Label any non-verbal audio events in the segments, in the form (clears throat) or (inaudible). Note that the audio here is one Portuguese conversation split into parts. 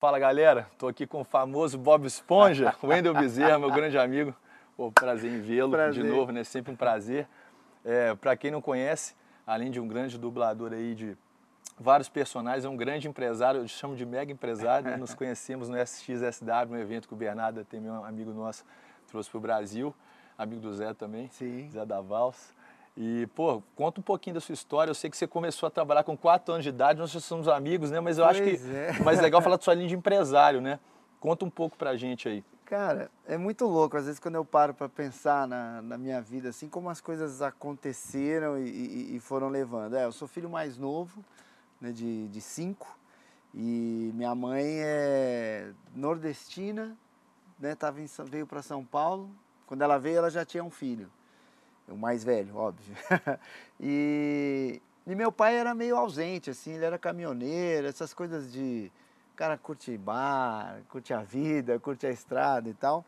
Fala galera, estou aqui com o famoso Bob Esponja, (laughs) Wendel Bezerra, meu grande amigo. Pô, prazer em vê-lo de novo, né? Sempre um prazer. É, Para quem não conhece, além de um grande dublador aí de vários personagens, é um grande empresário, eu chamo de mega empresário. Né? Nos (laughs) conhecemos no SXSW, um evento que o Bernardo, tem meu amigo nosso, trouxe para o Brasil, amigo do Zé também, Sim. Zé da Vals. E, pô, conta um pouquinho da sua história. Eu sei que você começou a trabalhar com 4 anos de idade, nós já somos amigos, né? Mas eu pois acho que é. mais legal (laughs) falar da sua linha de empresário, né? Conta um pouco pra gente aí. Cara, é muito louco. Às vezes, quando eu paro para pensar na, na, minha vida, assim, como as coisas aconteceram e, e, e foram levando. É, eu sou filho mais novo, né, de, de cinco, e minha mãe é nordestina, né, tava em, veio para São Paulo. Quando ela veio, ela já tinha um filho. O mais velho, óbvio. (laughs) e, e meu pai era meio ausente, assim, ele era caminhoneiro, essas coisas de cara curte bar, curte a vida, curte a estrada e tal.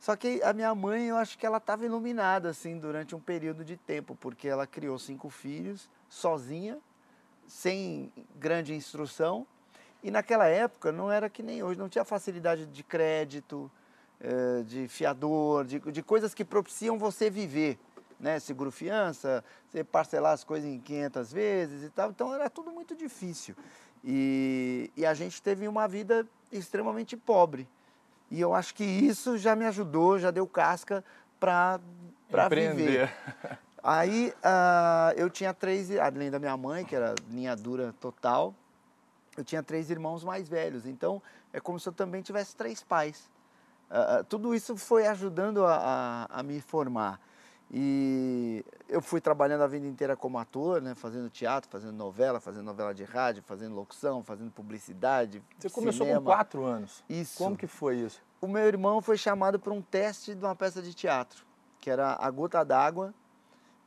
Só que a minha mãe, eu acho que ela estava iluminada assim durante um período de tempo, porque ela criou cinco filhos sozinha, sem grande instrução. E naquela época não era que nem hoje, não tinha facilidade de crédito, eh, de fiador, de, de coisas que propiciam você viver. Né, seguro fiança, você parcelar as coisas em 500 vezes e tal. Então era tudo muito difícil. E, e, a gente teve uma vida extremamente pobre. E eu acho que isso já me ajudou, já deu casca para viver. Aí uh, eu tinha três, além da minha mãe, que era linha dura total, eu tinha três irmãos mais velhos. Então é como se eu também tivesse três pais. Uh, tudo isso foi ajudando a, a, a me formar. E eu fui trabalhando a vida inteira como ator, né? Fazendo teatro, fazendo novela, fazendo novela de rádio, fazendo locução, fazendo publicidade. Você começou cinema. com quatro anos. Isso. Como que foi isso? O meu irmão foi chamado para um teste de uma peça de teatro, que era A Gota d'Água,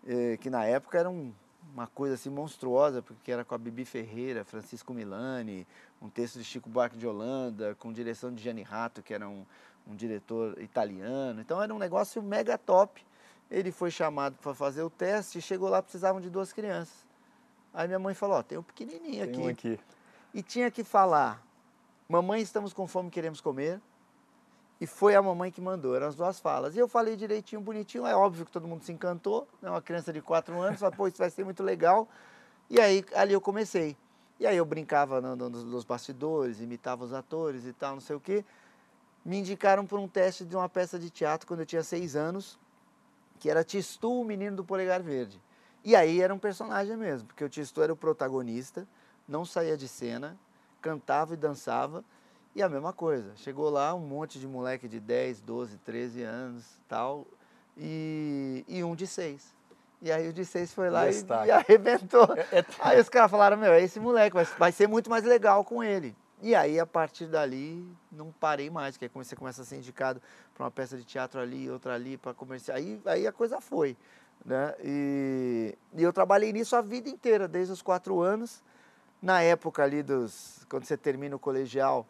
eh, que na época era um, uma coisa assim monstruosa, porque era com a Bibi Ferreira, Francisco Milani, um texto de Chico Buarque de Holanda, com direção de Gianni Rato, que era um, um diretor italiano. Então era um negócio mega top. Ele foi chamado para fazer o teste e chegou lá, precisavam de duas crianças. Aí minha mãe falou, ó, tem um pequenininho tem aqui. Um aqui. E tinha que falar, mamãe, estamos com fome, queremos comer. E foi a mamãe que mandou, eram as duas falas. E eu falei direitinho, bonitinho, é óbvio que todo mundo se encantou, né? uma criança de quatro anos, falou, pô, isso vai ser muito legal. E aí, ali eu comecei. E aí eu brincava no, no, nos bastidores, imitava os atores e tal, não sei o quê. Me indicaram para um teste de uma peça de teatro quando eu tinha seis anos, que era Tistu, o menino do polegar verde. E aí era um personagem mesmo, porque o Tistu era o protagonista, não saía de cena, cantava e dançava, e a mesma coisa. Chegou lá um monte de moleque de 10, 12, 13 anos tal, e, e um de 6. E aí o de 6 foi lá e, (laughs) e, arrebentou. É, é... Aí os caras falaram, meu, é esse moleque, vai, vai ser muito mais legal com ele. E aí, a partir dali, não parei mais, porque aí você começa a ser indicado para uma peça de teatro ali, outra ali, para comercial. Aí, aí a coisa foi. Né? E, e eu trabalhei nisso a vida inteira, desde os quatro anos. Na época ali dos. Quando você termina o colegial,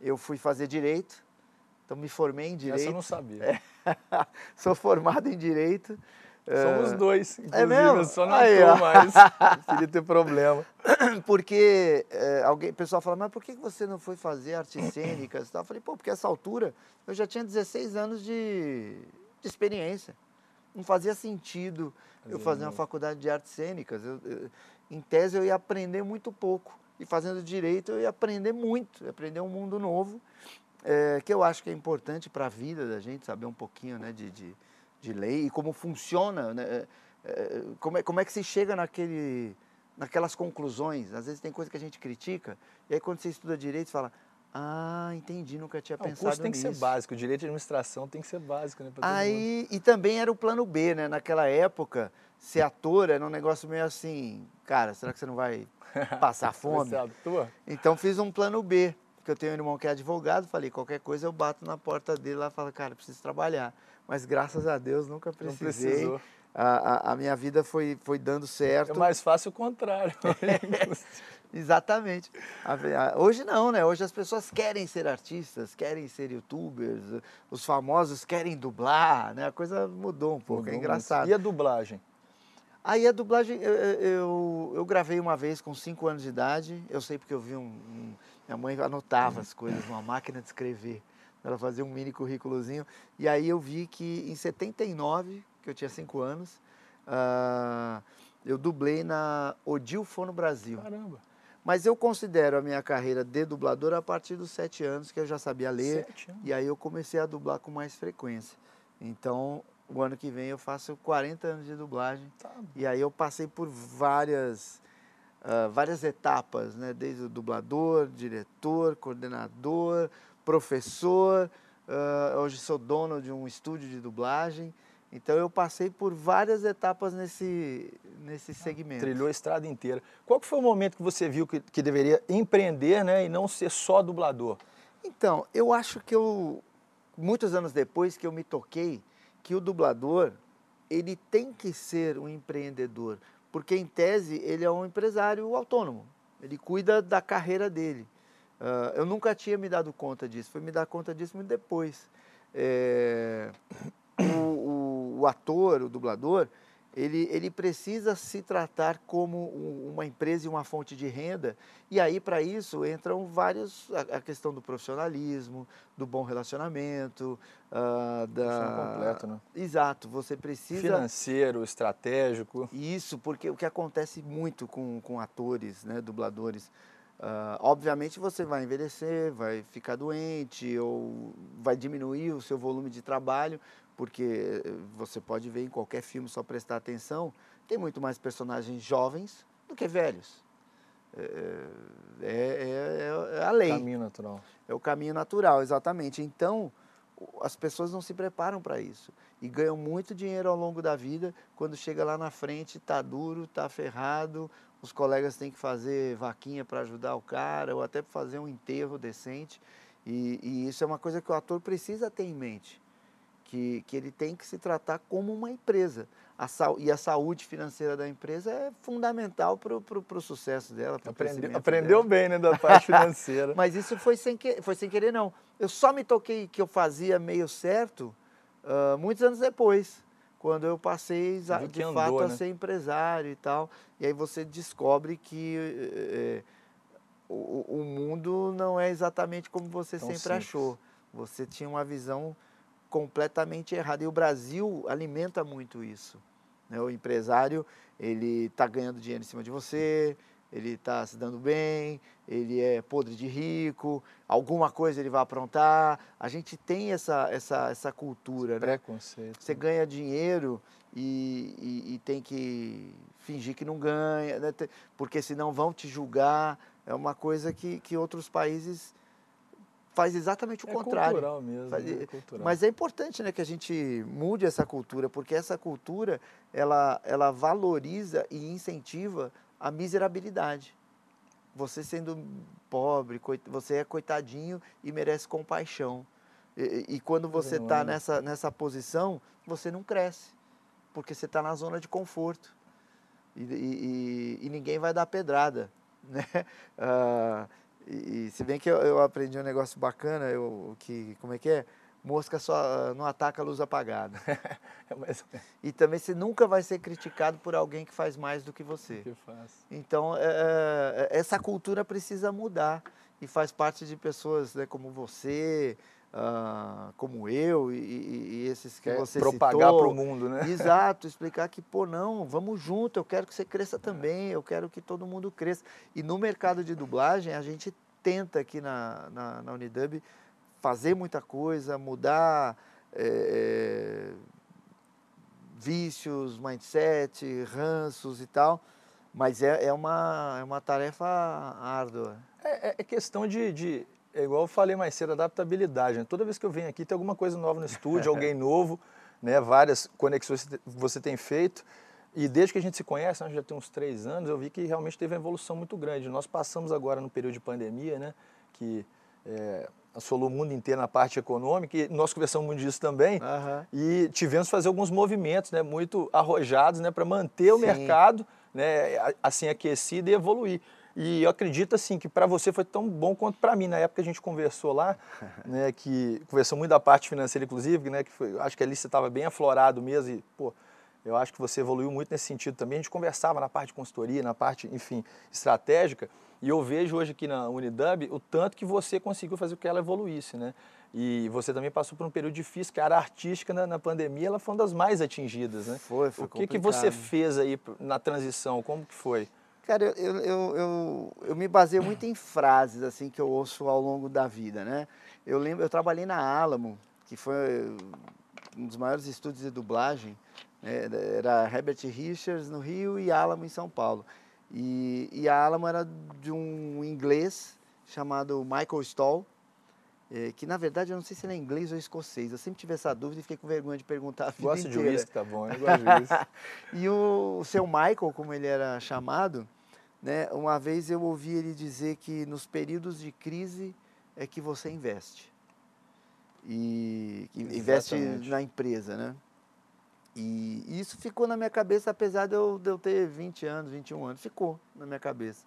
eu fui fazer direito. Então me formei em direito. Essa eu não sabia. (laughs) É. Sou formado em direito. Somos dois, inclusive, é mesmo? eu só não Aí, tô ó. mais. Queria (laughs) ter problema. (clears throat) Porque é, alguém, o pessoal fala, mas por que você não foi fazer artes cênicas? Eu falei, pô, porque essa altura eu já tinha 16 anos de, de experiência. Não fazia sentido eu fazer uma faculdade de artes cênicas. Eu, eu, em tese eu ia aprender muito pouco. E fazendo direito eu ia aprender muito, ia aprender um mundo novo, é, que eu acho que é importante para a vida da gente, saber um pouquinho né, de, de de lei e como funciona, né? como, é, como é que se chega naquele, naquelas conclusões. Às vezes tem coisa que a gente critica, e aí quando você estuda direito, você fala, ah, entendi, nunca tinha Não, pensado o curso tem nisso. que ser básico, o direito de administração tem que ser básico, né? Aí, e também era o plano B, né? Naquela época, ser ator era um negócio meio assim, cara, será que você não vai (laughs) passar fome? Então fiz um plano B, porque eu tenho um irmão que é advogado, falei, qualquer coisa eu bato na porta dele lá e falo, cara, preciso trabalhar mas graças a Deus nunca precisei. A, a, a, minha vida foi, foi dando certo. É mais fácil o contrário. (laughs) Exatamente. A, hoje não, né? Hoje as pessoas querem ser artistas, querem ser youtubers, os famosos querem dublar, né? A coisa mudou um pouco, mudou é engraçado. Muito. E a dublagem? Aí a dublagem, eu, eu, eu, gravei uma vez com 5 anos de idade, eu sei porque eu vi um, um Minha mãe anotava as coisas numa máquina de escrever. Ela fazia um mini currículozinho. E aí eu vi que em 79, que eu tinha 5 anos, uh, eu dublei na Odil Fono Brasil. Caramba! Mas eu considero a minha carreira de dublador a partir dos sete anos, que eu já sabia ler. E aí eu comecei a dublar com mais frequência. Então, o ano que vem eu faço 40 anos de dublagem. Tá. E aí eu passei por várias, uh, várias etapas, né? Desde o dublador, diretor, coordenador, professor. Uh, hoje sou dono de um estúdio de dublagem. Então eu passei por várias etapas nesse, nesse segmento. Trilhou a estrada inteira. Qual foi o momento que você viu que, que deveria empreender né, e não ser só dublador? Então, eu acho que eu, muitos anos depois que eu me toquei, que o dublador, ele tem que ser um empreendedor, porque em tese ele é um empresário autônomo, ele cuida da carreira dele. Uh, eu nunca tinha me dado conta disso, foi me dar conta disso muito depois. É, o, o, ator, o dublador, ele, ele precisa se tratar como uma empresa e uma fonte de renda, e aí para isso entram vários, a, a, questão do profissionalismo, do bom relacionamento, uh, da... completo, né? Exato, você precisa... Financeiro, estratégico. Isso, porque o que acontece muito com, com atores, né, dubladores, uh, obviamente você vai envelhecer, vai ficar doente, ou vai diminuir o seu volume de trabalho, porque eh, você pode ver em qualquer filme, só prestar atenção, tem muito mais personagens jovens do que velhos. É, é, é, é a lei. É o caminho natural. É o caminho natural, exatamente. Então, as pessoas não se preparam para isso e ganham muito dinheiro ao longo da vida. Quando chega lá na frente, está duro, está ferrado, os colegas têm que fazer vaquinha para ajudar o cara ou até para fazer um enterro decente. E, e, isso é uma coisa que o ator precisa ter em mente que, que ele tem que se tratar como uma empresa. A, e a saúde financeira da empresa é fundamental para o sucesso dela. Aprendeu, aprendeu dela. bem, né, da parte (laughs) financeira. Mas isso foi sem, que, foi sem querer, não. Eu só me toquei que eu fazia meio certo uh, muitos anos depois, quando eu passei de andou, fato né? a ser empresário e tal. E aí você descobre que é, o, o, mundo não é exatamente como você Tão sempre simples. achou. Você tinha uma visão completamente errada. E o Brasil alimenta muito isso. Né? O empresário, ele está ganhando dinheiro em cima de você, ele está se dando bem, ele é podre de rico, alguma coisa ele vai aprontar. A gente tem essa, essa, essa cultura. Né? Preconceito. Você ganha dinheiro e, e, e, tem que fingir que não ganha, né? porque senão vão te julgar. É uma coisa que, que outros países faz exatamente o é contrário. Cultural mesmo, faz, é cultural. Mas é importante né, que a gente mude essa cultura, porque essa cultura ela, ela valoriza e incentiva a miserabilidade. Você sendo pobre, você é coitadinho e merece compaixão. E, e quando você está nessa, nessa posição, você não cresce, porque você está na zona de conforto. E, e, e, ninguém vai dar pedrada. (laughs) Né? Uh, e, se bem que eu, eu, aprendi um negócio bacana, eu, que, como é que é? Mosca só não ataca a luz apagada. (laughs) É e também você nunca vai ser criticado por alguém que faz mais do que você. Que então, é, é, essa cultura precisa mudar. E faz parte de pessoas né, como você, uh, como eu e, e, esses que Quer você propagar para o mundo, né? Exato, explicar que, pô, não, (laughs) vamos junto, eu quero que você cresça também, eu quero que todo mundo cresça. E no mercado de dublagem, a gente tenta aqui na, na, na Unidub fazer muita coisa, mudar é, vícios, mindset, ranços e tal, mas é, é, uma, é uma tarefa árdua. É, é questão de, de é igual eu falei mais cedo, adaptabilidade. Né? Toda vez que eu venho aqui tem alguma coisa nova no estúdio, (laughs) alguém novo, né? várias conexões que você tem feito. E desde que a gente se conhece, nós já tem uns três anos, eu vi que realmente teve uma evolução muito grande. Nós passamos agora no período de pandemia, né? que é, assolou o mundo inteiro na parte econômica, e nós conversamos muito disso também, uhum. e tivemos que fazer alguns movimentos né, muito arrojados né, para manter o Sim. mercado né, assim aquecido e evoluir. E eu acredito assim que para você foi tão bom quanto para mim. Na época a gente conversou lá, (laughs) né, que conversou muito da parte financeira inclusive, né, que foi, acho que ali você estava bem aflorado mesmo e, pô, eu acho que você evoluiu muito nesse sentido também. A gente conversava na parte de consultoria, na parte, enfim, estratégica, E eu vejo hoje aqui na Unidub o tanto que você conseguiu fazer com que ela evoluísse, né? E você também passou por um período difícil, que a área artística na, na pandemia ela foi uma das mais atingidas, né? Foi, foi O que, que você fez aí na transição? Como que foi? Cara, eu, eu, eu, eu, eu me baseio muito em frases assim que eu ouço ao longo da vida, né? Eu lembro, eu trabalhei na Alamo, que foi um dos maiores estúdios de dublagem, né? era Herbert Richards no Rio e Alamo em São Paulo. E, e a Alamo era de um inglês chamado Michael Stoll, é, que na verdade eu não sei se ele é inglês ou escocês. Eu sempre tive essa dúvida e fiquei com vergonha de perguntar a Gosto de uísque, tá bom, eu gosto de uísque. (laughs) e o, o seu Michael, como ele era chamado, né, uma vez eu ouvi ele dizer que nos períodos de crise é que você investe. E que investe Exatamente. na empresa, né? E isso ficou na minha cabeça, apesar de eu, de eu ter 20 anos, 21 anos, ficou na minha cabeça.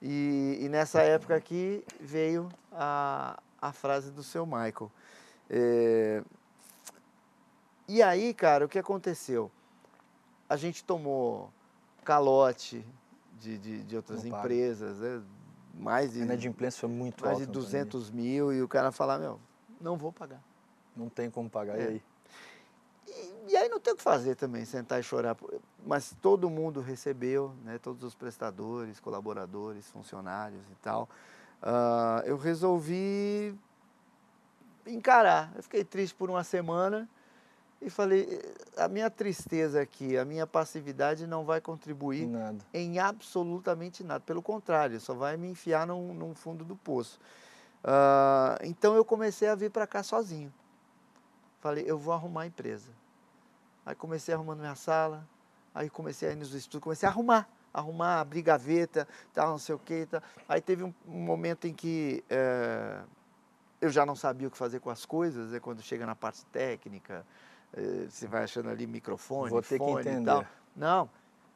E, e nessa época aqui veio a, a frase do seu Michael. É, E aí, cara, o que aconteceu? A gente tomou calote de, de, de outras Não empresas, né? mais de, A inadimplência foi muito mais alta. de na pandemia. 200 mil, e o cara falar, meu, não vou pagar. Não tem como pagar, É. e aí? E, e aí não tem o que fazer também, sentar e chorar. Mas todo mundo recebeu, né, todos os prestadores, colaboradores, funcionários e tal. Ah, eu resolvi encarar. Eu fiquei triste por uma semana e falei, a minha tristeza aqui, a minha passividade não vai contribuir Nada. em absolutamente nada. Pelo contrário, só vai me enfiar num, num fundo do poço. Ah, então eu comecei a vir para cá sozinho. Falei, eu vou arrumar a empresa. Aí comecei arrumando minha sala, aí comecei a ir nos estudos, comecei a arrumar, arrumar, abrir gaveta, tal, não sei o quê. Tal. Aí teve um, um momento em que eh, eu já não sabia o que fazer com as coisas, é quando chega na parte técnica, eh, você vai achando ali microfone, Vou ter que fone e entender. tal. Não,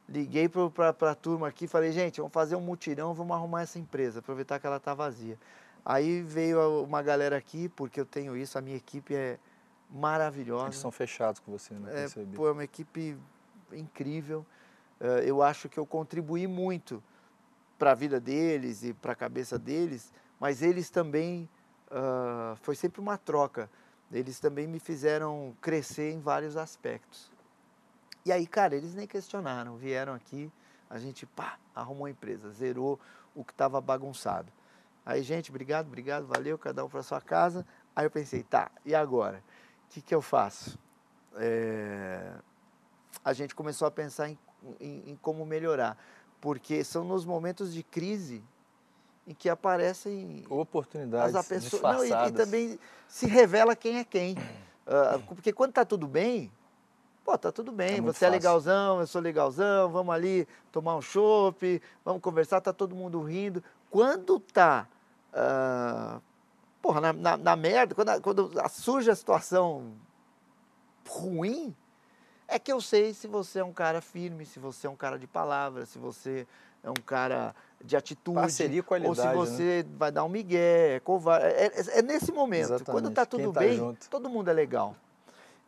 liguei para a turma aqui, falei, gente, vamos fazer um mutirão, vamos arrumar essa empresa, aproveitar que ela está vazia. Aí veio uma galera aqui, porque eu tenho isso, a minha equipe é maravilhosa. Eles são fechados com você, né? É, Percebi. pô, é uma equipe incrível. Eh, eu acho que eu contribuí muito para a vida deles e para a cabeça deles, mas eles também, ah, foi sempre uma troca. Eles também me fizeram crescer em vários aspectos. E aí, cara, eles nem questionaram, vieram aqui, a gente, pá, arrumou a empresa, zerou o que estava bagunçado. Aí, gente, obrigado, obrigado, valeu, cada um para sua casa. Aí eu pensei, tá, e agora? O que, que eu faço? É, A gente começou a pensar em, em- em como melhorar, porque são nos momentos de crise em que aparecem Oportunidades as pessoas, não, e- e, também se revela quem é quem. Ah, porque quando tá tudo bem, pô, tá tudo bem, É você é fácil. legalzão, eu sou legalzão, vamos ali tomar um chopp, vamos conversar, tá todo mundo rindo. Quando tá, ah, porra, na, na, na merda, quando, a- quando surge a situação ruim, é que eu sei se você é um cara firme, se você é um cara de palavra, se você é um cara de atitude. Parceria e Ou qualidade, se né? você vai dar um migué, é covarde. É, é- é nesse momento. Quando Exatamente. tá Quem tudo tá bem, junto. todo mundo é legal.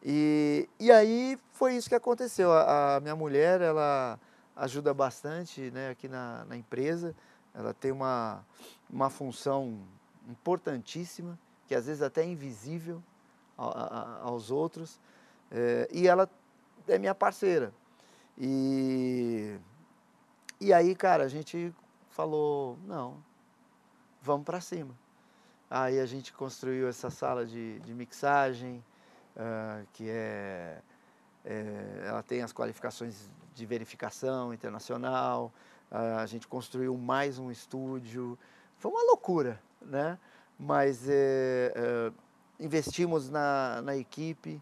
E, e aí foi isso que aconteceu. A, a minha mulher, ela ajuda bastante né, aqui na, na empresa. Ela tem uma, uma função importantíssima, que às vezes até é invisível aos outros. É, e ela é minha parceira. E, e aí, cara, a gente falou, não, vamos para cima. Aí a gente construiu essa sala de, de mixagem, ah, que é, é, ela tem as qualificações de verificação internacional. ah, a gente construiu mais um estúdio. Foi uma loucura, né? Mas é, é, investimos na, na equipe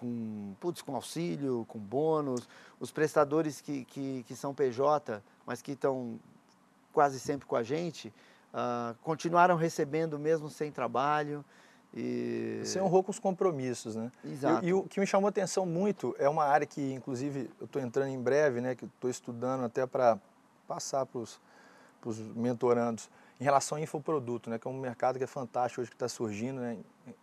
com, putz, com auxílio, com bônus. Os prestadores que, que, que são PJ, mas que estão quase sempre com a gente, ah, continuaram recebendo mesmo sem trabalho. E... Você honrou com os compromissos, né? Exato. E, e o que me chamou a atenção muito é uma área que, inclusive, eu estou entrando em breve, né? Que estou estudando até para passar para os mentorandos em relação ao infoproduto, né? Que é um mercado que é fantástico hoje que está surgindo, né?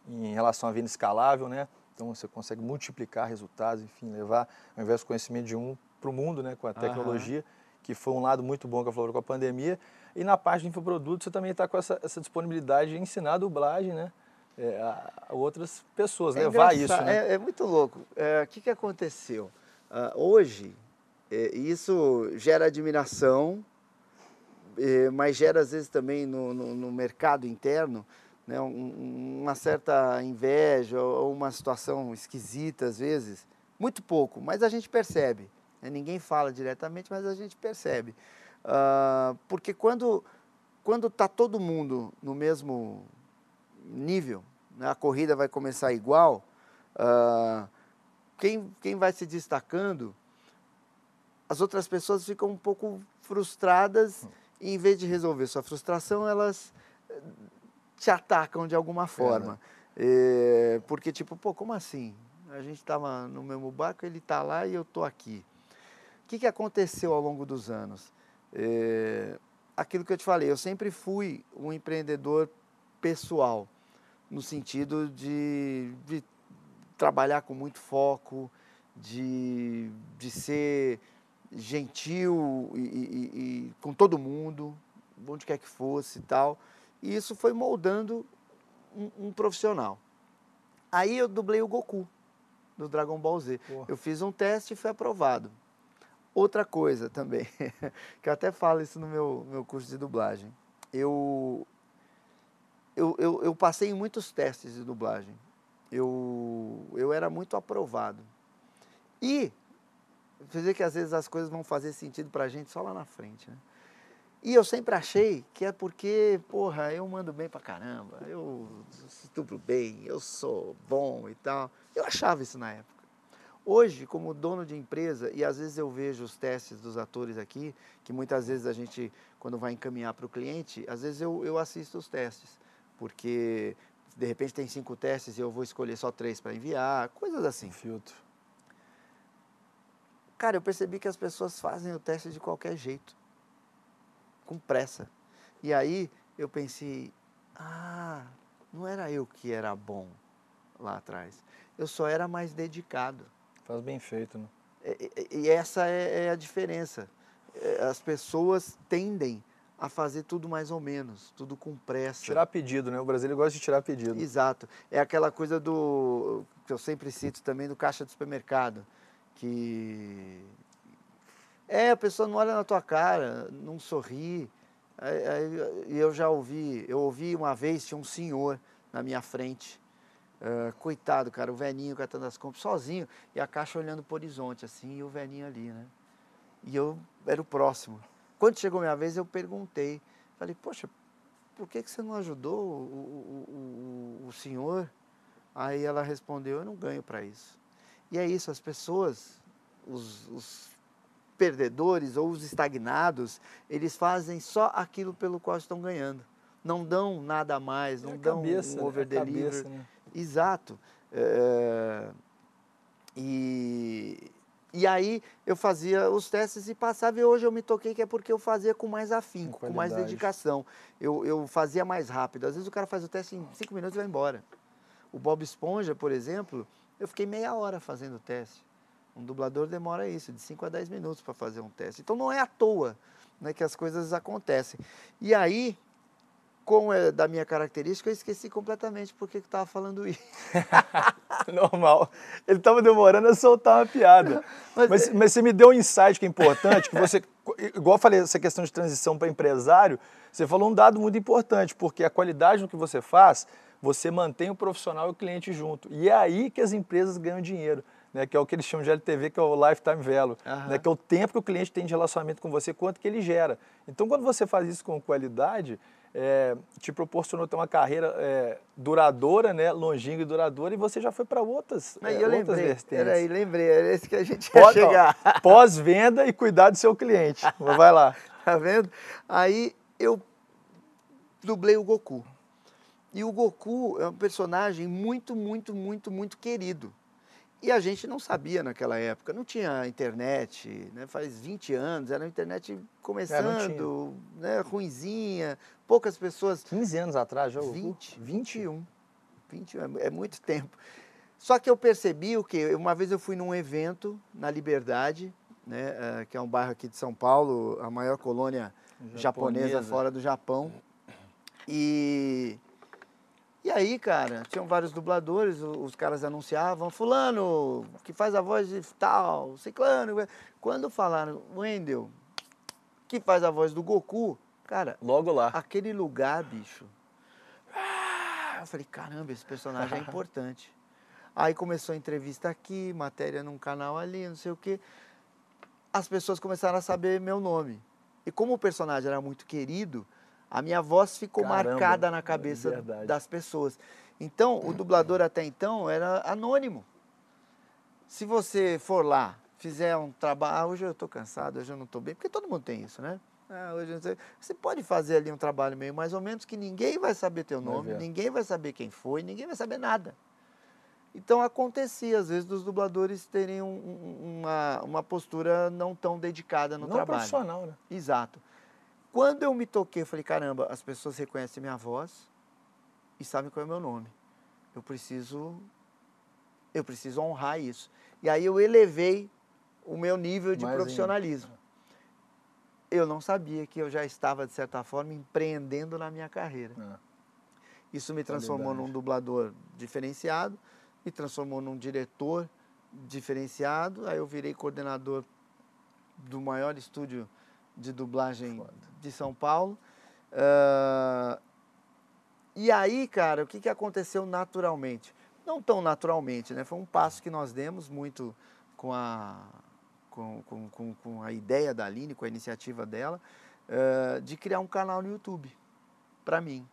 Em, relação à venda escalável, né? Então você consegue multiplicar resultados, enfim, levar ao invés do conhecimento de um para o mundo, né? Com a Aham. tecnologia, que foi um lado muito bom que falou com a pandemia. E na parte de infoprodutos você também está com essa, essa, disponibilidade de ensinar a dublagem, né? É, a, outras pessoas, é levar isso. Né? É, é, muito louco. É, o que, que aconteceu? Uh, hoje, é, isso gera admiração, mas gera às vezes também no, no, no mercado interno né, um, uma certa inveja ou uma situação esquisita às vezes. Muito pouco, mas a gente percebe. Né? Ninguém fala diretamente, mas a gente percebe. Uh, porque quando quando está todo mundo no mesmo nível, né, a corrida vai começar igual, uh, quem, quem vai se destacando, as outras pessoas ficam um pouco frustradas e em vez de resolver sua frustração, elas eh, te atacam de alguma forma. É, né? é, porque, tipo, pô, como assim? A gente estava no mesmo barco, ele está lá e eu estou aqui. O que, que aconteceu ao longo dos anos? É, aquilo que eu te falei, eu sempre fui um empreendedor pessoal, no sentido de, de trabalhar com muito foco, de, de ser gentil e, e, e, com todo mundo, onde quer que fosse e tal. E isso foi moldando um, um profissional. Aí eu dublei o Goku, do Dragon Ball Z. Porra. Eu fiz um teste e foi aprovado. Outra coisa também, (laughs) que eu até falo isso no meu, meu curso de dublagem. Eu, eu, eu, eu passei em muitos testes de dublagem. Eu, eu era muito aprovado. E, você vê que às vezes as coisas vão fazer sentido para a gente só lá na frente, né? E eu sempre achei que é porque, porra, eu mando bem pra caramba, eu estupro bem, eu sou bom e tal. Eu achava isso na época. Hoje, como dono de empresa, e às vezes eu vejo os testes dos atores aqui, que muitas vezes a gente, quando vai encaminhar para o cliente, às vezes eu, eu assisto os testes, porque de repente tem cinco testes e eu vou escolher só três para enviar, coisas assim. Filtro. Cara, eu percebi que as pessoas fazem o teste de qualquer jeito, com pressa. E aí eu pensei, ah, não era eu que era bom lá atrás, eu só era mais dedicado. Faz bem feito, né? E, e essa é, é, a diferença. É, as pessoas tendem a fazer tudo mais ou menos, tudo com pressa. Tirar pedido, né? O brasileiro gosta de tirar pedido. Exato. É aquela coisa do que eu sempre cito também do caixa do supermercado, que é a pessoa não olha na tua cara, não sorri. E eu já ouvi, eu ouvi uma vez tinha um senhor na minha frente Uh, coitado, cara, o velhinho catando as compras sozinho e a caixa olhando para o horizonte, assim, e o velhinho ali, né? E eu era o próximo. Quando chegou minha vez, eu perguntei, falei, poxa, por que, que você não ajudou o, o, o, o senhor? Aí ela respondeu, eu não ganho para isso. E é isso, as pessoas, os, os perdedores ou os estagnados, eles fazem só aquilo pelo qual estão ganhando. Não dão nada a mais, não é dão cabeça, um over delivery. É né? Exato. É, e, e aí eu fazia os testes e passava, e hoje eu me toquei que é porque eu fazia com mais afinco, com, com mais dedicação. Eu, eu fazia mais rápido. Às vezes o cara faz o teste em cinco minutos e vai embora. O Bob Esponja, por exemplo, eu fiquei meia hora fazendo o teste. Um dublador demora isso, de 5 a 10 minutos para fazer um teste. Então não é à toa né, que as coisas acontecem. E aí, como é da minha característica, eu esqueci completamente por que estava falando isso. (laughs) Normal. Ele estava demorando a soltar uma piada. mas, mas, mas, você me deu um insight que é importante, que você, igual eu falei, essa questão de transição para empresário, você falou um dado muito importante, porque a qualidade do que você faz, você mantém o profissional e o cliente junto. E é aí que as empresas ganham dinheiro. Né, que é o que eles chamam de LTV, que é o Lifetime Value, uhum. né, que é o tempo que o cliente tem de relacionamento com você, quanto que ele gera. Então, quando você faz isso com qualidade, é, te proporcionou ter uma carreira é, duradoura, né, longínqua e duradoura, e você já foi para outras, Mas é, eu outras lembrei, vertentes. Peraí, lembrei, era esse que a gente ia chegar. (laughs) Pós-venda e cuidar do seu cliente. Vai lá. (laughs) tá vendo? Aí eu dublei o Goku. E o Goku é um personagem muito, muito, muito, muito querido. E a gente não sabia naquela época, não tinha internet, né? faz 20 anos, era a internet começando, é, né? ruinzinha, poucas pessoas. 15 anos atrás já? 20, 21. 21, é muito tempo. Só que eu percebi o que? Uma vez eu fui num evento na Liberdade, né, que é um bairro aqui de São Paulo, a maior colônia japonesa, japonesa fora do Japão. E e aí, cara, tinham vários dubladores, os caras anunciavam, fulano, que faz a voz de tal, ciclano. Quando falaram, Wendel, que faz a voz do Goku, cara... Logo lá. Aquele lugar, bicho... Ah, eu falei, caramba, esse personagem é (laughs) importante. Aí começou a entrevista aqui, matéria num canal ali, não sei o quê. As pessoas começaram a saber meu nome. E como o personagem era muito querido, a minha voz ficou Caramba, marcada na cabeça é das pessoas. Então, o dublador até então era anônimo. Se você for lá, fizer um trabalho, ah, hoje eu estou cansado, hoje eu não estou bem, porque todo mundo tem isso, né? Ah, hoje você pode fazer ali um trabalho meio mais ou menos que ninguém vai saber teu nome, ninguém vai saber quem foi, ninguém vai saber nada. Então acontecia, às vezes, dos dubladores terem um, uma, uma postura não tão dedicada no não trabalho. Não profissional, né? Exato. Quando eu me toquei, eu falei, caramba, as pessoas reconhecem minha voz e sabem qual é o meu nome. Eu preciso eu preciso honrar isso. E aí eu elevei o meu nível de profissionalismo. Eu não sabia que eu já estava, de certa forma, empreendendo na minha carreira. É. Isso me transformou num dublador diferenciado, me transformou num diretor diferenciado. Aí eu virei coordenador do maior estúdio de dublagem Foda. de São Paulo. Uh, e aí, cara, o que, que aconteceu naturalmente? Não tão naturalmente, né? Foi um passo que nós demos muito com a, com, com, com, com a ideia da Aline, com a iniciativa dela, uh, de criar um canal no YouTube, para mim.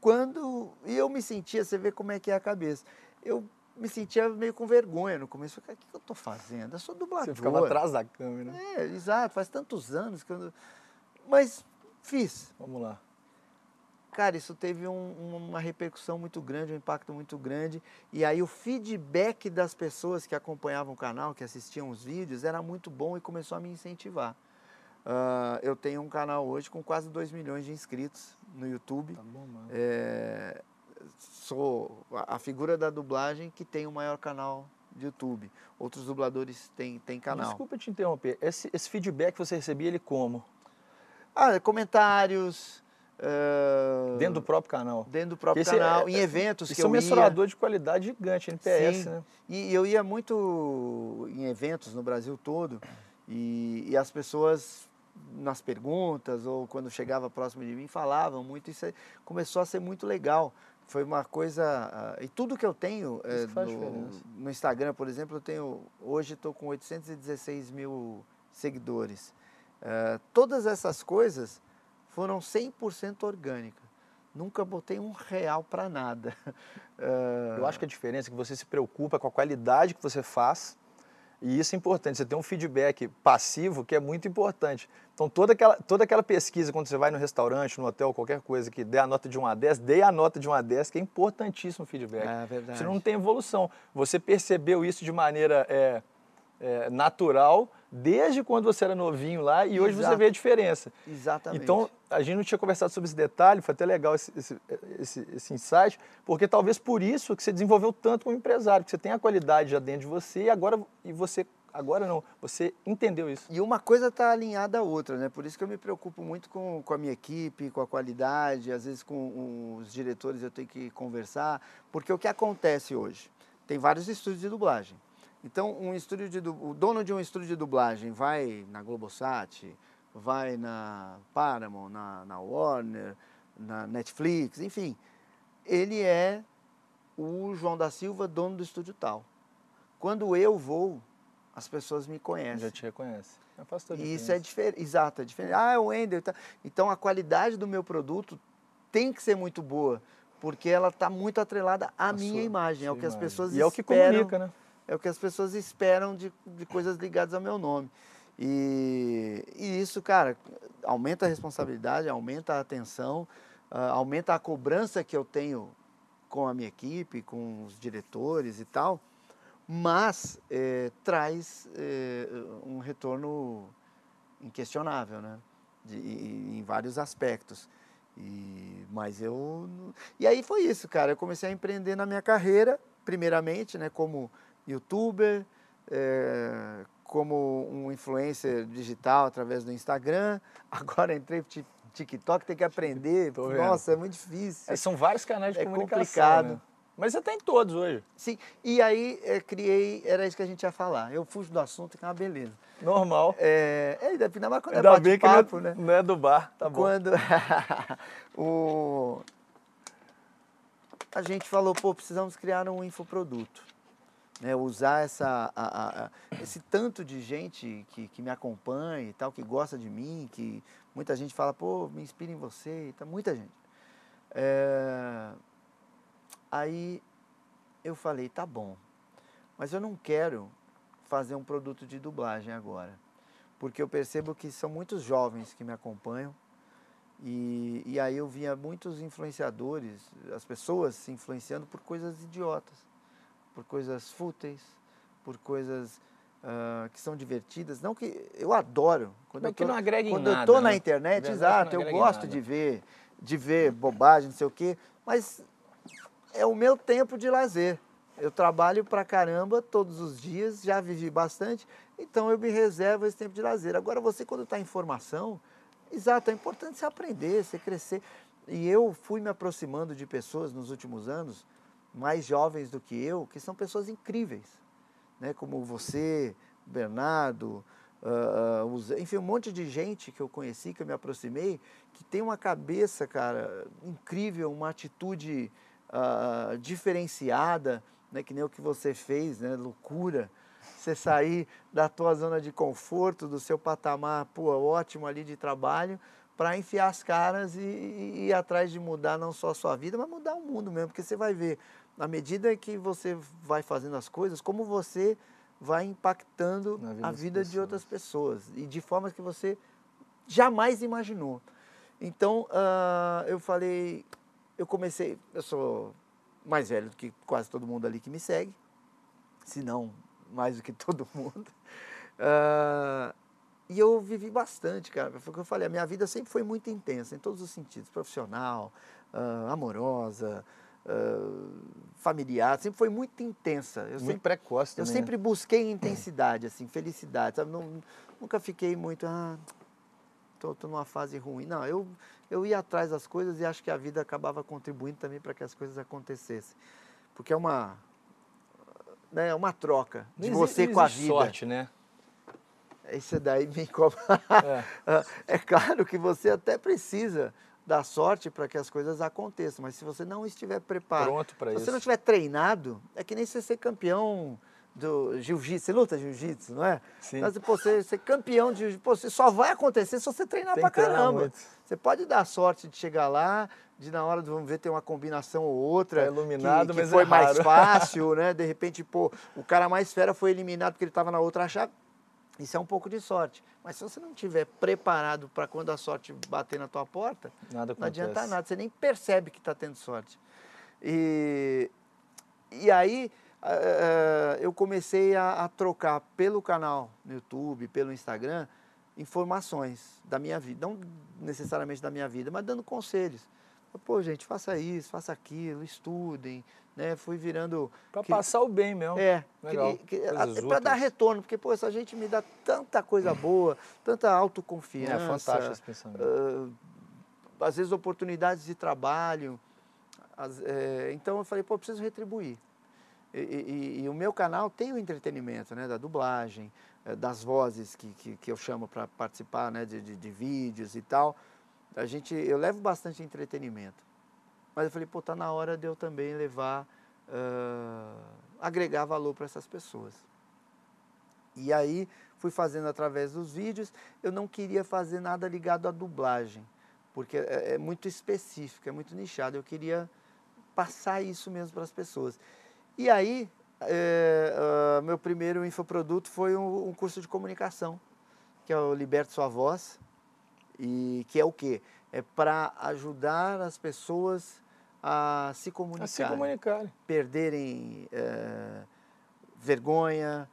Quando e eu me sentia, você vê como é que é a cabeça. Eu me sentia meio com vergonha no começo. o que, eu estou fazendo? Eu sou dublador. Você ficava atrás da câmera. É, exato. Faz tantos anos que eu... Mas fiz. Vamos lá. Cara, isso teve um, uma repercussão muito grande, um impacto muito grande. E aí o feedback das pessoas que acompanhavam o canal, que assistiam os vídeos, era muito bom e começou a me incentivar. Uh, eu tenho um canal hoje com quase 2 milhões de inscritos no YouTube. Tá bom, mano. É, sou a figura da dublagem que tem o maior canal de YouTube. Outros dubladores têm, têm canal. Desculpa te interromper. Esse, esse feedback você recebia ele como? Ah, comentários. Uh, dentro do próprio canal. Dentro do próprio canal, é, em eventos que eu ia. é um mensurador de qualidade gigante, NPS, Sim. né? E eu ia muito em eventos no Brasil todo e, e as pessoas nas perguntas ou quando chegava próximo de mim falavam muito. Isso começou a ser muito legal foi uma coisa. Uh, e tudo que eu tenho é, no, no, Instagram, por exemplo, eu tenho. Hoje estou com 816 mil seguidores. Uh, todas essas coisas foram 100% orgânicas. Nunca botei um real para nada. Uh, (laughs) eu acho que a diferença é que você se preocupa com a qualidade que você faz e isso é importante, você tem um feedback passivo que é muito importante. Então, toda aquela, toda aquela pesquisa, quando você vai no restaurante, no hotel, qualquer coisa, que dê a nota de 1 a 10, dê a nota de 1 a 10, que é importantíssimo o feedback. É verdade. Você não tem evolução. Você percebeu isso de maneira é, é, natural desde quando você era novinho lá e hoje você vê a diferença. Exatamente. Então, a gente não tinha conversado sobre esse detalhe, foi até legal esse, esse, esse, esse insight, porque talvez por isso que você desenvolveu tanto como empresário, que você tem a qualidade já dentro de você e agora e você agora não, você entendeu isso. E uma coisa está alinhada à outra, né? Por isso que eu me preocupo muito com, com a minha equipe, com a qualidade, às vezes com os diretores eu tenho que conversar, porque o que acontece hoje? Tem vários estúdios de dublagem. Então, um estúdio de, o dono de um estúdio de dublagem vai na Globosat, vai na Paramount, na, na Warner, na Netflix, enfim. Ele é o João da Silva, dono do estúdio tal. Quando eu vou, as pessoas me conhecem. Já te reconhecem. Isso é diferente. Exato, é diferente. Ah, é o Wender. Tá. Então, a qualidade do meu produto tem que ser muito boa, porque ela está muito atrelada à a minha sua, imagem. É o que imagem. as pessoas e esperam. E é o que comunica, né? É o que as pessoas esperam de, de coisas ligadas ao meu nome. E, e isso, cara, aumenta a responsabilidade, aumenta a atenção, uh, aumenta a cobrança que eu tenho com a minha equipe, com os diretores e tal, mas é, traz é, um retorno inquestionável, né? De, em vários aspectos. E, mas eu. E aí foi isso, cara. Eu comecei a empreender na minha carreira, primeiramente, né, como youtuber, é, como um influencer digital através do Instagram. (laughs) Agora entrei pro TikTok, tem que aprender. (laughs) Nossa, é muito difícil. É, são vários canais de é comunicação. complicado. Né? Mas você tem todos hoje. Sim, e aí é, criei, era isso que a gente ia falar. Eu fujo do assunto, que é uma beleza. Normal. É, é ainda mais quando ainda é bate-papo, né? Não é do bar, tá bom. Quando (laughs) o... a gente falou, pô, precisamos criar um infoproduto. Né, usar essa, a, a, esse tanto de gente que, que me acompanha e tal, que gosta de mim, que muita gente fala, pô, me inspira em você, e tal, muita gente. É, Aí eu falei, tá bom, mas eu não quero fazer um produto de dublagem agora, porque eu percebo que são muitos jovens que me acompanham e, e aí eu via muitos influenciadores, as pessoas se influenciando por coisas idiotas, por coisas fúteis, por coisas uh, que são divertidas. Não que eu adoro. Quando eu tô, que não agrega Quando eu estou né? na internet, exato, eu gosto de ver, de ver bobagem, não sei o quê, mas é o meu tempo de lazer. Eu trabalho pra caramba todos os dias, já vivi bastante, então eu me reservo esse tempo de lazer. Agora, você, quando está em formação, exato, é importante você aprender, você crescer. E eu fui me aproximando de pessoas nos últimos anos, mais jovens do que eu, que são pessoas incríveis, né? como você, Bernardo, uh, enfim, um monte de gente que eu conheci, que eu me aproximei, que tem uma cabeça, cara, incrível, uma atitude uh, diferenciada, né, que nem o que você fez, né, loucura. Você sair da tua zona de conforto, do seu patamar, pô, ótimo ali de trabalho, para enfiar as caras e, e, ir atrás de mudar não só a sua vida, mas mudar o mundo mesmo, porque você vai ver, na medida que você vai fazendo as coisas, como você vai impactando vida a vida de outras pessoas e de formas que você jamais imaginou. Então, uh, eu falei, eu comecei, eu sou mais velho do que quase todo mundo ali que me segue, se não mais do que (laughs) todo mundo. Uh, e eu vivi bastante, cara. Foi o que eu falei, a minha vida sempre foi muito intensa, em todos os sentidos, profissional, uh, amorosa, uh, familiar, sempre foi muito intensa. Eu muito sempre, precoce também. Eu sempre né? busquei intensidade, assim, felicidade, sabe? Não, nunca fiquei muito, ah, tô, tô numa fase ruim. Não, eu, eu ia atrás das coisas e acho que a vida acabava contribuindo também para que as coisas acontecesse. Porque é uma, né, é uma troca de não você com a vida. sorte, né? Isso daí me cobra. É. (laughs) é claro que você até precisa da sorte para que as coisas aconteçam, mas se você não estiver preparado, pronto para isso, se você não estiver treinado, é que nem você ser campeão do jiu-jitsu. Você luta jiu-jitsu, não é? Sim. Mas, pô, você ser campeão de jiu-jitsu, só vai acontecer se você treinar Tem pra caramba. Você pode dar sorte de chegar lá, de na hora do vamos ver ter uma combinação ou outra. É iluminado, que, que mas foi é mais (laughs) fácil, né? De repente, pô, o cara mais fera foi eliminado porque ele estava na outra chave. Isso é um pouco de sorte. Mas se você não estiver preparado para quando a sorte bater na tua porta, nada não adianta nada. Você nem percebe que está tendo sorte. E, e aí uh, eu comecei a, a, trocar pelo canal no YouTube, pelo Instagram, informações da minha vida. Não necessariamente da minha vida, mas dando conselhos. Pô, gente, faça isso, faça aquilo, estudem. Né? Fui virando. Para passar o bem mesmo. É, para dar retorno, porque pô, essa gente me dá tanta coisa boa, tanta autoconfiança. É fantástico esse pensamento. Uh, às vezes oportunidades de trabalho. As, é, então eu falei, pô, preciso retribuir. E, e, e, o meu canal tem o entretenimento, né, da dublagem, eh, das vozes que, que, que eu chamo para participar, né, de, de, de, vídeos e tal. A gente, eu levo bastante entretenimento. Mas eu falei, pô, tá na hora de eu também levar, uh, agregar valor para essas pessoas. E aí fui fazendo através dos vídeos. Eu não queria fazer nada ligado à dublagem, porque é, é muito específico, é muito nichado. Eu queria passar isso mesmo para as pessoas. E aí, é, uh, meu primeiro infoproduto foi um, um, curso de comunicação, que é o Liberte Sua Voz, e que é o quê? É para ajudar as pessoas a se comunicar. A se comunicarem. Perderem é, vergonha,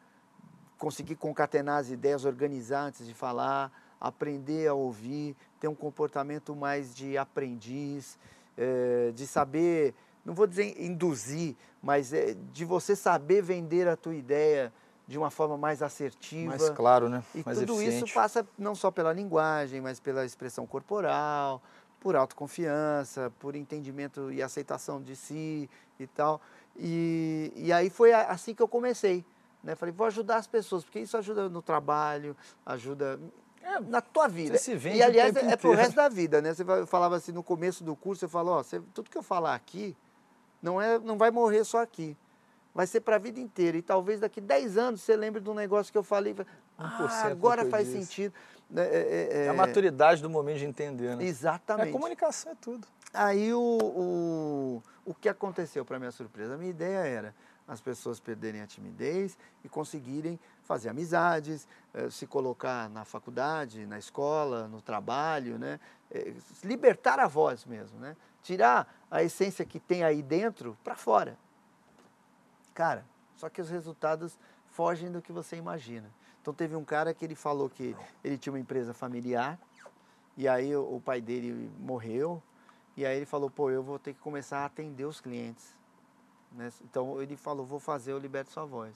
conseguir concatenar as ideias, organizar antes de falar, aprender a ouvir, ter um comportamento mais de aprendiz, é, de saber não vou dizer induzir, mas é de você saber vender a tua ideia de uma forma mais assertiva. Mais claro, né? E mais tudo eficiente. isso passa não só pela linguagem, mas pela expressão corporal, por autoconfiança, por entendimento e aceitação de si e tal. E, e aí foi assim que eu comecei. Né? Falei, vou ajudar as pessoas, porque isso ajuda no trabalho, ajuda é, na tua vida. Você se vende e aliás, é pro resto da vida, né? Você falava assim no começo do curso, você falou, ó, você, tudo que eu falar aqui não, é, não vai morrer só aqui. Vai ser para a vida inteira. E talvez daqui 10 anos você lembre de um negócio que eu falei. Ah, agora faz disse. sentido. É, é, é, a maturidade do momento de entender, né? Exatamente. A comunicação é tudo. Aí o, o, o que aconteceu para minha surpresa? A minha ideia era as pessoas perderem a timidez e conseguirem fazer amizades, eh, se colocar na faculdade, na escola, no trabalho, né? Eh, libertar a voz mesmo, né? Tirar a essência que tem aí dentro para fora. Cara, só que os resultados fogem do que você imagina. Então teve um cara que ele falou que ele tinha uma empresa familiar e aí o pai dele morreu e aí ele falou, pô, eu vou ter que começar a atender os clientes. Né? Então ele falou, vou fazer o Liberte Sua Voz.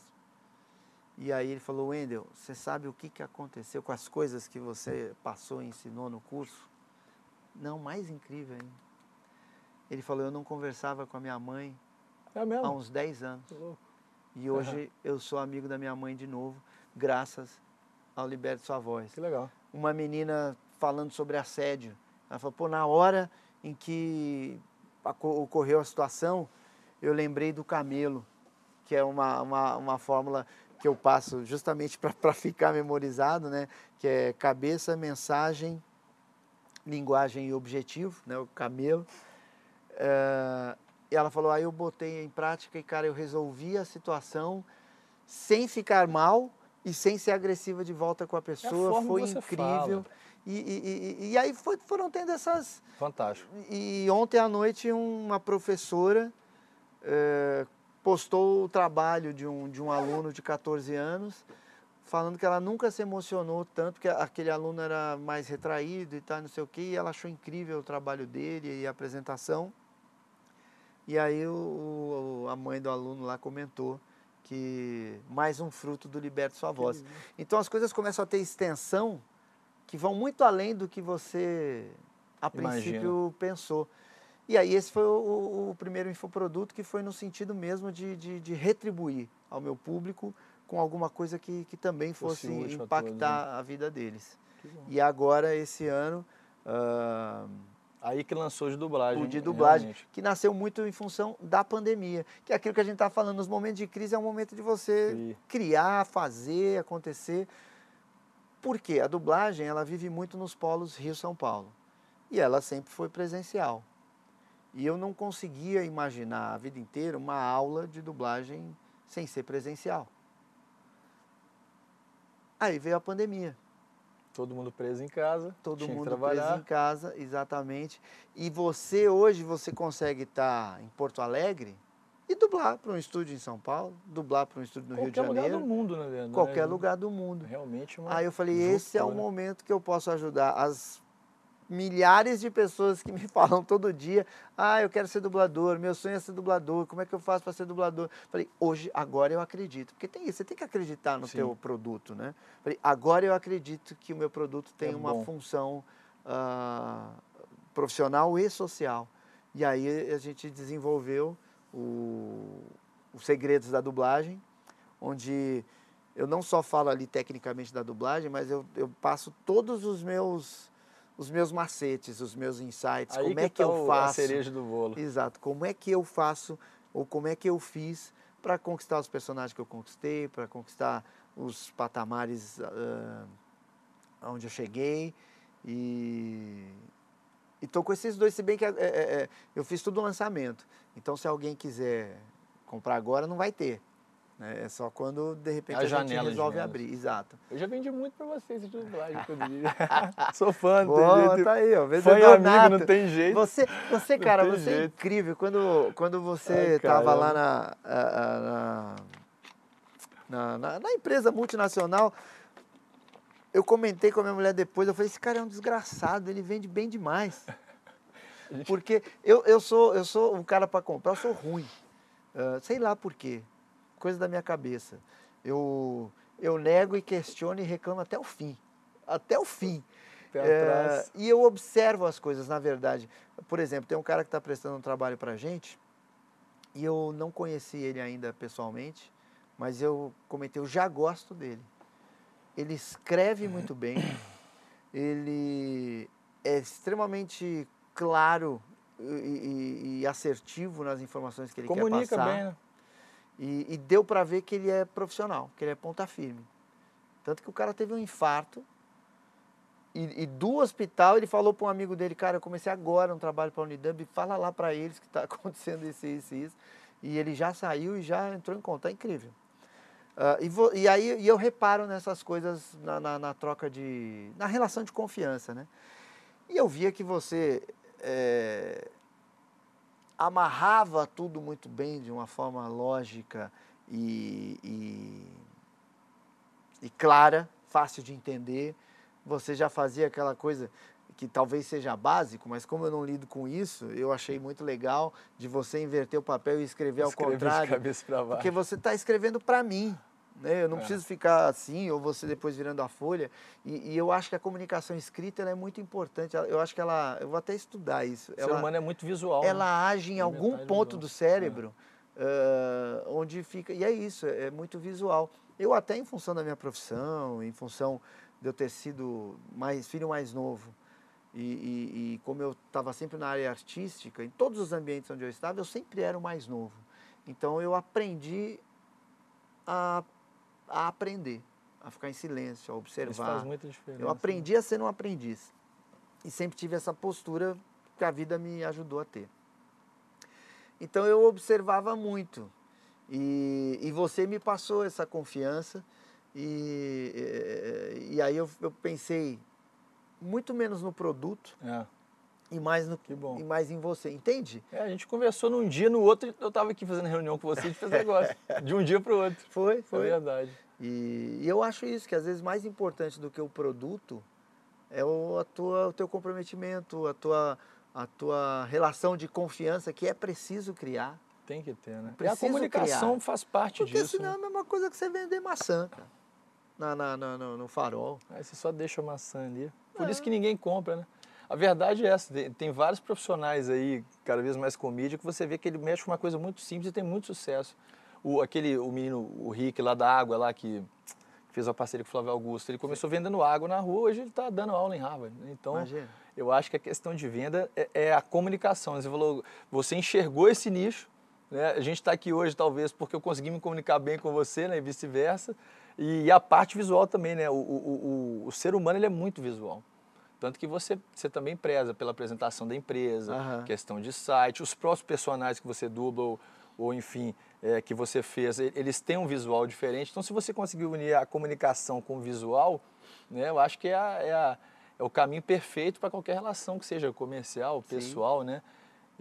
E aí ele falou, Wendel, você sabe o que, que aconteceu com as coisas que você passou e ensinou no curso? Não, mais incrível ainda. Ele falou, eu não conversava com a minha mãe é há uns 10 anos. E hoje uhum. eu sou amigo da minha mãe de novo, graças ao Liberte Sua Voz. Que legal. Uma menina falando sobre assédio. Ela falou, pô, na hora em que ocorreu a situação, eu lembrei do camelo, que é uma, uma, uma fórmula que eu passo justamente para ficar memorizado, né? Que é cabeça, mensagem, linguagem e objetivo, né? O camelo. É, e ela falou, aí eu botei em prática e, cara, eu resolvi a situação sem ficar mal e sem ser agressiva de volta com a pessoa. É a Foi incrível. E, e, e, e, aí foi, foram tendo essas. Fantástico. E ontem à noite uma professora é, postou o trabalho de um, de um aluno de 14 anos, falando que ela nunca se emocionou tanto, que aquele aluno era mais retraído e tal, não sei o quê, e ela achou incrível o trabalho dele e a apresentação. E aí o, a mãe do aluno lá comentou que mais um fruto do Liberte Sua Voz. Então as coisas começam a ter extensão que vão muito além do que você a princípio Imagina. pensou. E aí esse foi o, o, primeiro infoproduto que foi no sentido mesmo de, de, de retribuir ao meu público com alguma coisa que, que também fosse impactar a, todos, né? a, vida deles. E agora, esse ano... Uh, Aí que lançou de dublagem. O de dublagem, realmente. que nasceu muito em função da pandemia. Que é aquilo que a gente está falando, nos momentos de crise é um momento de você Sim. criar, fazer, acontecer. Por quê? A dublagem, ela vive muito nos polos Rio-São Paulo. E ela sempre foi presencial. E eu não conseguia imaginar a vida inteira uma aula de dublagem sem ser presencial. Aí veio a pandemia. Todo mundo preso em casa. Todo mundo preso em casa, exatamente. E você hoje você consegue estar em Porto Alegre e dublar para um estúdio em São Paulo, dublar para um estúdio no Qualquer Rio de Janeiro. Qualquer lugar do mundo, na verdade. Qualquer lugar do mundo. Realmente uma Aí eu falei, esse é o momento que eu posso ajudar as milhares de pessoas que me (laughs) falam todo dia, ah, eu quero ser dublador, meu sonho é ser dublador, como é que eu faço para ser dublador? Falei, hoje, agora eu acredito, porque tem isso, você tem que acreditar no Sim. teu produto, né? Falei, agora eu acredito que o meu produto tem é uma bom. função uh, profissional e social. E aí a gente desenvolveu o, os segredos da dublagem, onde eu não só falo ali tecnicamente da dublagem, mas eu, eu passo todos os meus os meus macetes, os meus insights, Aí como que é que tá eu faço. A cereja do bolo. Exato, como é que eu faço ou como é que eu fiz para conquistar os personagens que eu conquistei, para conquistar os patamares uh, onde eu cheguei e estou com esses dois, se bem que é, é, é, eu fiz tudo lançamento. Então, se alguém quiser comprar agora, não vai ter. Né? É só quando, de repente, a, a gente resolve abrir. Exato. Eu já vendi muito para vocês de dublagem, (laughs) inclusive. Sou fã. Boa, tá aí, ó. Foi amigo, não tem jeito. Você, você (laughs) cara, você é jeito. é incrível. Quando, quando você estava lá na, na, na, na, na empresa multinacional, eu comentei com a minha mulher depois, eu falei, esse cara é um desgraçado, ele vende bem demais. (laughs) Porque eu, eu, sou, eu sou um cara para comprar, eu sou ruim. Uh, sei lá por quê coisa da minha cabeça. Eu, eu nego e questiono e reclamo até o fim. Até o fim. É, e eu observo as coisas, na verdade. Por exemplo, tem um cara que está prestando um trabalho para a gente e eu não conheci ele ainda pessoalmente, mas eu comentei, eu já gosto dele. Ele escreve muito bem, ele é extremamente claro e, e, e assertivo nas informações que ele Comunica quer passar. bem, né? E, e deu para ver que ele é profissional, que ele é ponta firme. Tanto que o cara teve um infarto e, e, do hospital ele falou para um amigo dele, cara, eu comecei agora um trabalho para a Unidub, fala lá para eles que está (laughs) acontecendo isso, isso, isso. E ele já saiu e já entrou em conta, é incrível. Uh, e, e, aí e eu reparo nessas coisas na, na, na, troca de. na relação de confiança, né? E eu via que você é, amarrava tudo muito bem de uma forma lógica e, e, e clara, fácil de entender. Você já fazia aquela coisa que talvez seja básico, mas como eu não lido com isso, eu achei muito legal de você inverter o papel e escrever, escrever ao contrário. De cabeça baixo. Porque você está escrevendo para mim. Né? Eu não é. preciso ficar assim, ou você depois virando a folha. E, e eu acho que a comunicação escrita é muito importante. Eu acho que ela. Eu vou até estudar isso. O ela, ser humano é muito visual. Ela né? age em algum ponto do cérebro é. uh, onde fica. E é isso, é muito visual. Eu, até em função da minha profissão, em função de eu ter sido mais filho mais novo, e, e, e como eu estava sempre na área artística, em todos os ambientes onde eu estava, eu sempre era o mais novo. Então eu aprendi a, a aprender, a ficar em silêncio, a observar. Isso faz muita diferença. Eu aprendi a ser um aprendiz. E sempre tive essa postura que a vida me ajudou a ter. Então eu observava muito. E, e você me passou essa confiança. E, e, e aí eu, eu pensei, muito menos no produto é. E mais no que bom. e mais em você, entende? É, a gente conversou num dia, no outro eu estava aqui fazendo reunião com você e fez negócio, (laughs) de um dia para o outro. Foi, foi. É verdade. E, e, eu acho isso, que às vezes mais importante do que o produto é o, a tua, o teu comprometimento, a tua, a tua relação de confiança que é preciso criar. Tem que ter, né? e a comunicação criar. faz parte Porque disso. Porque senão né? é a mesma coisa que você vender maçã, cara. Na, na, na no, no farol. Aí você só deixa a maçã ali. Por isso que ninguém compra, né? A verdade é essa, tem vários profissionais aí, cada vez mais com mídia, que você vê que ele mexe com uma coisa muito simples e tem muito sucesso. O, aquele, o menino, o Rick lá da água, lá que fez a parceria com o Flávio Augusto, ele começou vendendo água na rua, hoje ele está dando aula em Harvard. Então, Imagina. eu acho que a questão de venda é, é, a comunicação. Você falou, você enxergou esse nicho, né? a gente está aqui hoje talvez porque eu consegui me comunicar bem com você, né? e vice-versa, e a parte visual também, né? O, o, o, o, ser humano ele é muito visual. Tanto que você, você também preza pela apresentação da empresa, uhum. questão de site, os próprios personagens que você dubla ou, ou enfim, é, que você fez, eles têm um visual diferente. Então, se você conseguir unir a comunicação com o visual, né, eu acho que é, a, é, a, é o caminho perfeito para qualquer relação que seja comercial, pessoal, Sim. né?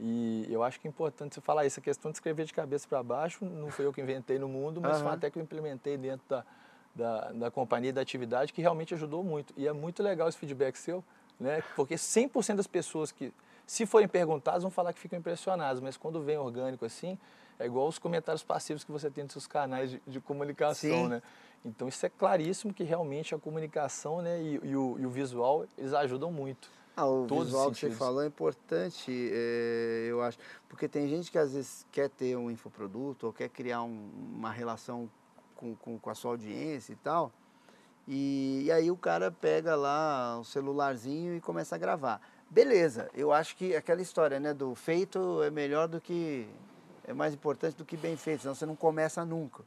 E eu acho que é importante você falar isso. A questão de escrever de cabeça para baixo, não foi eu que inventei no mundo, mas uhum. foi até que eu implementei dentro da, da, da companhia e da atividade, que realmente ajudou muito. E é muito legal esse feedback seu, né? porque 100% das pessoas que, se forem perguntadas, vão falar que ficam impressionadas, mas quando vem orgânico assim, é igual os comentários passivos que você tem nos seus canais de, de comunicação, Sim. né? Então isso é claríssimo que realmente a comunicação né, e, e, o, e o visual, eles ajudam muito. Ah, o visual que você falou é importante, é, eu acho, porque tem gente que às vezes quer ter um infoproduto ou quer criar um, uma relação com, com, com a sua audiência e tal. E, e, aí o cara pega lá o celularzinho e começa a gravar. Beleza, eu acho que aquela história, né, do feito é melhor do que é mais importante do que bem feito, senão você não começa nunca.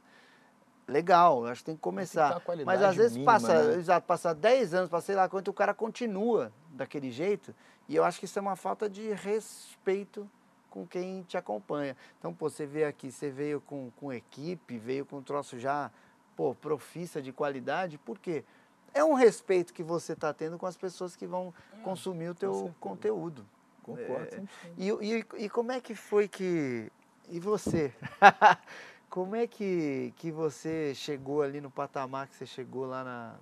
Legal, acho que tem que começar. Tem que Mas às vezes mínima, passa, né? exato, passa 10 anos, passa sei lá quanto, o cara continua daquele jeito. E eu acho que isso é uma falta de respeito com quem te acompanha. Então, pô, você veio aqui, você veio com, com equipe, veio com um troço já, pô, profissa de qualidade, por quê? É um respeito que você está tendo com as pessoas que vão é, consumir o teu conteúdo. Concordo. É, e, e, e como é que foi que... E você? (laughs) como é que, que você chegou ali no patamar que você chegou lá na,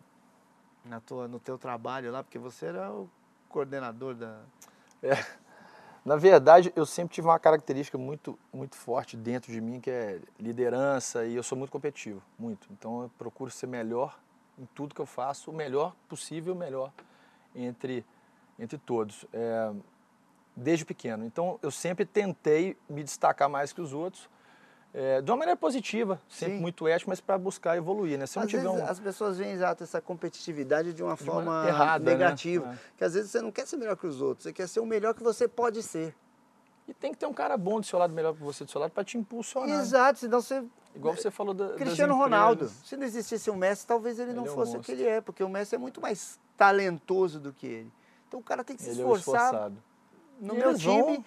na tua, no teu trabalho lá? Porque você era o coordenador da... É. Na verdade, eu sempre tive uma característica muito, muito forte dentro de mim, que é liderança, e eu sou muito competitivo, muito. Então eu procuro ser melhor em tudo que eu faço, o melhor possível, o melhor entre, entre todos, é, desde pequeno. Então eu sempre tentei me destacar mais que os outros, é, de uma maneira positiva, sempre Sim. muito ético, mas para buscar evoluir, né? Se às vezes um... as pessoas veem exato essa competitividade de uma de forma uma errada, né? negativa, né? que às vezes você não quer ser melhor que os outros, você quer ser o melhor que você pode ser. E tem que ter um cara bom do seu lado, melhor que você do seu lado, para te impulsionar. Exato, senão você... Igual você falou da, Cristiano Ronaldo, se não existisse o Messi, talvez ele, ele não é fosse o que ele é, porque o Messi é muito mais talentoso do que ele. Então o cara tem que se ele esforçar. É no e meu time, vão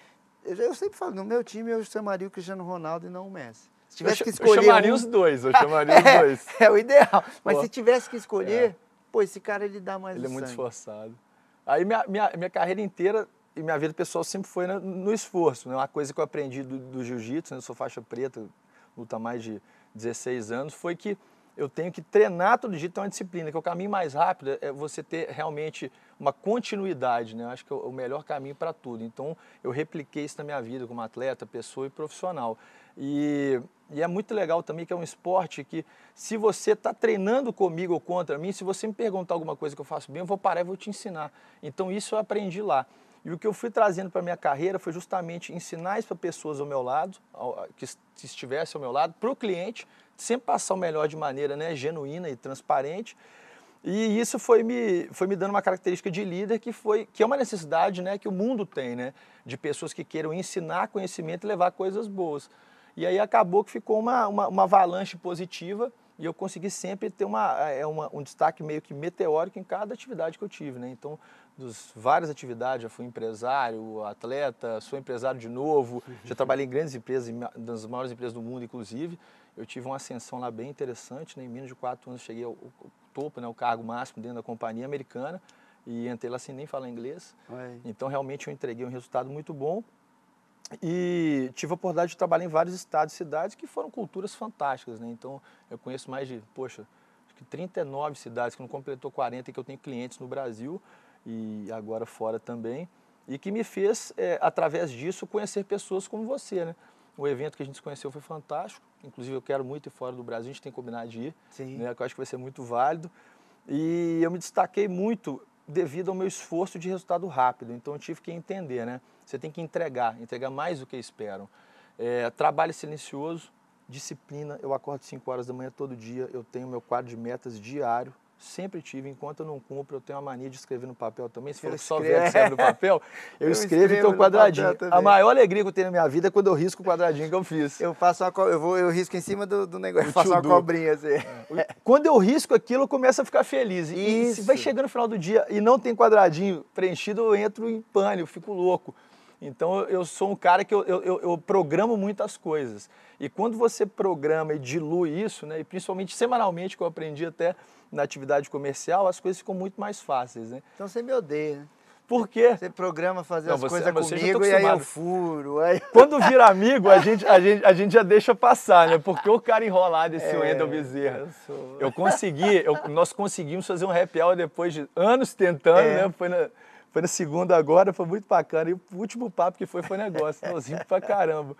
eu sempre falo, no meu time eu chamaria o Cristiano Ronaldo e não o Messi. Se tivesse eu, que escolher. Eu chamaria um... os dois, eu (laughs) chamaria é, os dois. (laughs) É, o ideal. Mas pô. se tivesse que escolher, é. pô, esse cara ele dá mais Ele é muito sangue. esforçado. Aí minha, minha, minha carreira inteira e minha vida pessoal sempre foi no, no esforço. Né? Uma coisa que eu aprendi do, do jiu-jitsu, né? eu sou faixa preta, luta há mais de 16 anos, foi que eu tenho que treinar todo dia, então é uma disciplina, que é o caminho mais rápido é você ter realmente uma continuidade, né? Eu acho que é o melhor caminho para tudo. Então, eu repliquei isso na minha vida como atleta, pessoa e profissional. E, e é muito legal também que é um esporte que, se você está treinando comigo ou contra mim, se você me perguntar alguma coisa que eu faço bem, eu vou parar e vou te ensinar. Então, isso eu aprendi lá. E o que eu fui trazendo para a minha carreira foi justamente ensinar isso para pessoas ao meu lado, que estivessem ao meu lado, para o cliente, sempre passar o melhor de maneira né, genuína e transparente. E isso foi me, foi me dando uma característica de líder que, foi, que é uma necessidade né, que o mundo tem, né, de pessoas que queiram ensinar conhecimento e levar coisas boas. E aí acabou que ficou uma, uma, uma avalanche positiva e eu consegui sempre ter uma, é uma, um destaque meio que meteórico em cada atividade que eu tive. Né? Então, dos várias atividades, já fui empresário, atleta, sou empresário de novo, já trabalhei em grandes empresas, das maiores empresas do mundo, inclusive. Eu tive uma ascensão lá bem interessante, né? em menos de quatro anos cheguei ao, ao topo, né? o cargo máximo dentro da companhia americana e entrei lá sem nem falar inglês. Oi. Então, realmente, eu entreguei um resultado muito bom e tive a oportunidade de trabalhar em vários estados e cidades que foram culturas fantásticas, né? Então, eu conheço mais de, poxa, acho que 39 cidades, que não completou 40, e que eu tenho clientes no Brasil e agora fora também, e que me fez, é, através disso, conhecer pessoas como você, né? O evento que a gente se conheceu foi fantástico, inclusive eu quero muito ir fora do Brasil, a gente tem combinado de ir, Sim. né? Que eu acho que vai ser muito válido. E eu me destaquei muito devido ao meu esforço de resultado rápido. Então eu tive que entender, né? Você tem que entregar, entregar mais do que esperam. É, trabalho silencioso, disciplina. Eu acordo 5 horas da manhã todo dia, eu tenho meu quadro de metas diário. Sempre tive, enquanto eu não cumpro, eu tenho a mania de escrever no papel também. Se for só ver escreve no papel, (laughs) eu, eu escrevo e tenho um quadradinho. A maior alegria que eu tenho na minha vida é quando eu risco o quadradinho que eu fiz. Eu faço uma, eu vou, eu risco em cima do, do negócio, eu faço uma cobrinha assim. É. Quando eu risco aquilo, eu começo a ficar feliz. E, e se vai chegando no final do dia e não tem quadradinho preenchido, eu entro em pânico, fico louco. Então eu sou um cara que eu, eu, eu, programo muitas coisas. E quando você programa e dilui isso, né, e principalmente semanalmente, que eu aprendi até na atividade comercial, as coisas ficam muito mais fáceis. Né? Então você me odeia, né? Por quê? Você programa fazer não, as coisas comigo e aí eu furo. Aí... Quando vira (laughs) amigo, a gente, a, gente, a gente já deixa passar, né? Porque o cara enrolado, esse é, Wendel Bezerra. Eu, sou... eu consegui, eu, nós conseguimos fazer um happy hour depois de anos tentando, é. né? Foi na, foi na segunda agora, foi muito bacana. E o último papo que foi foi negócio, nós pra caramba.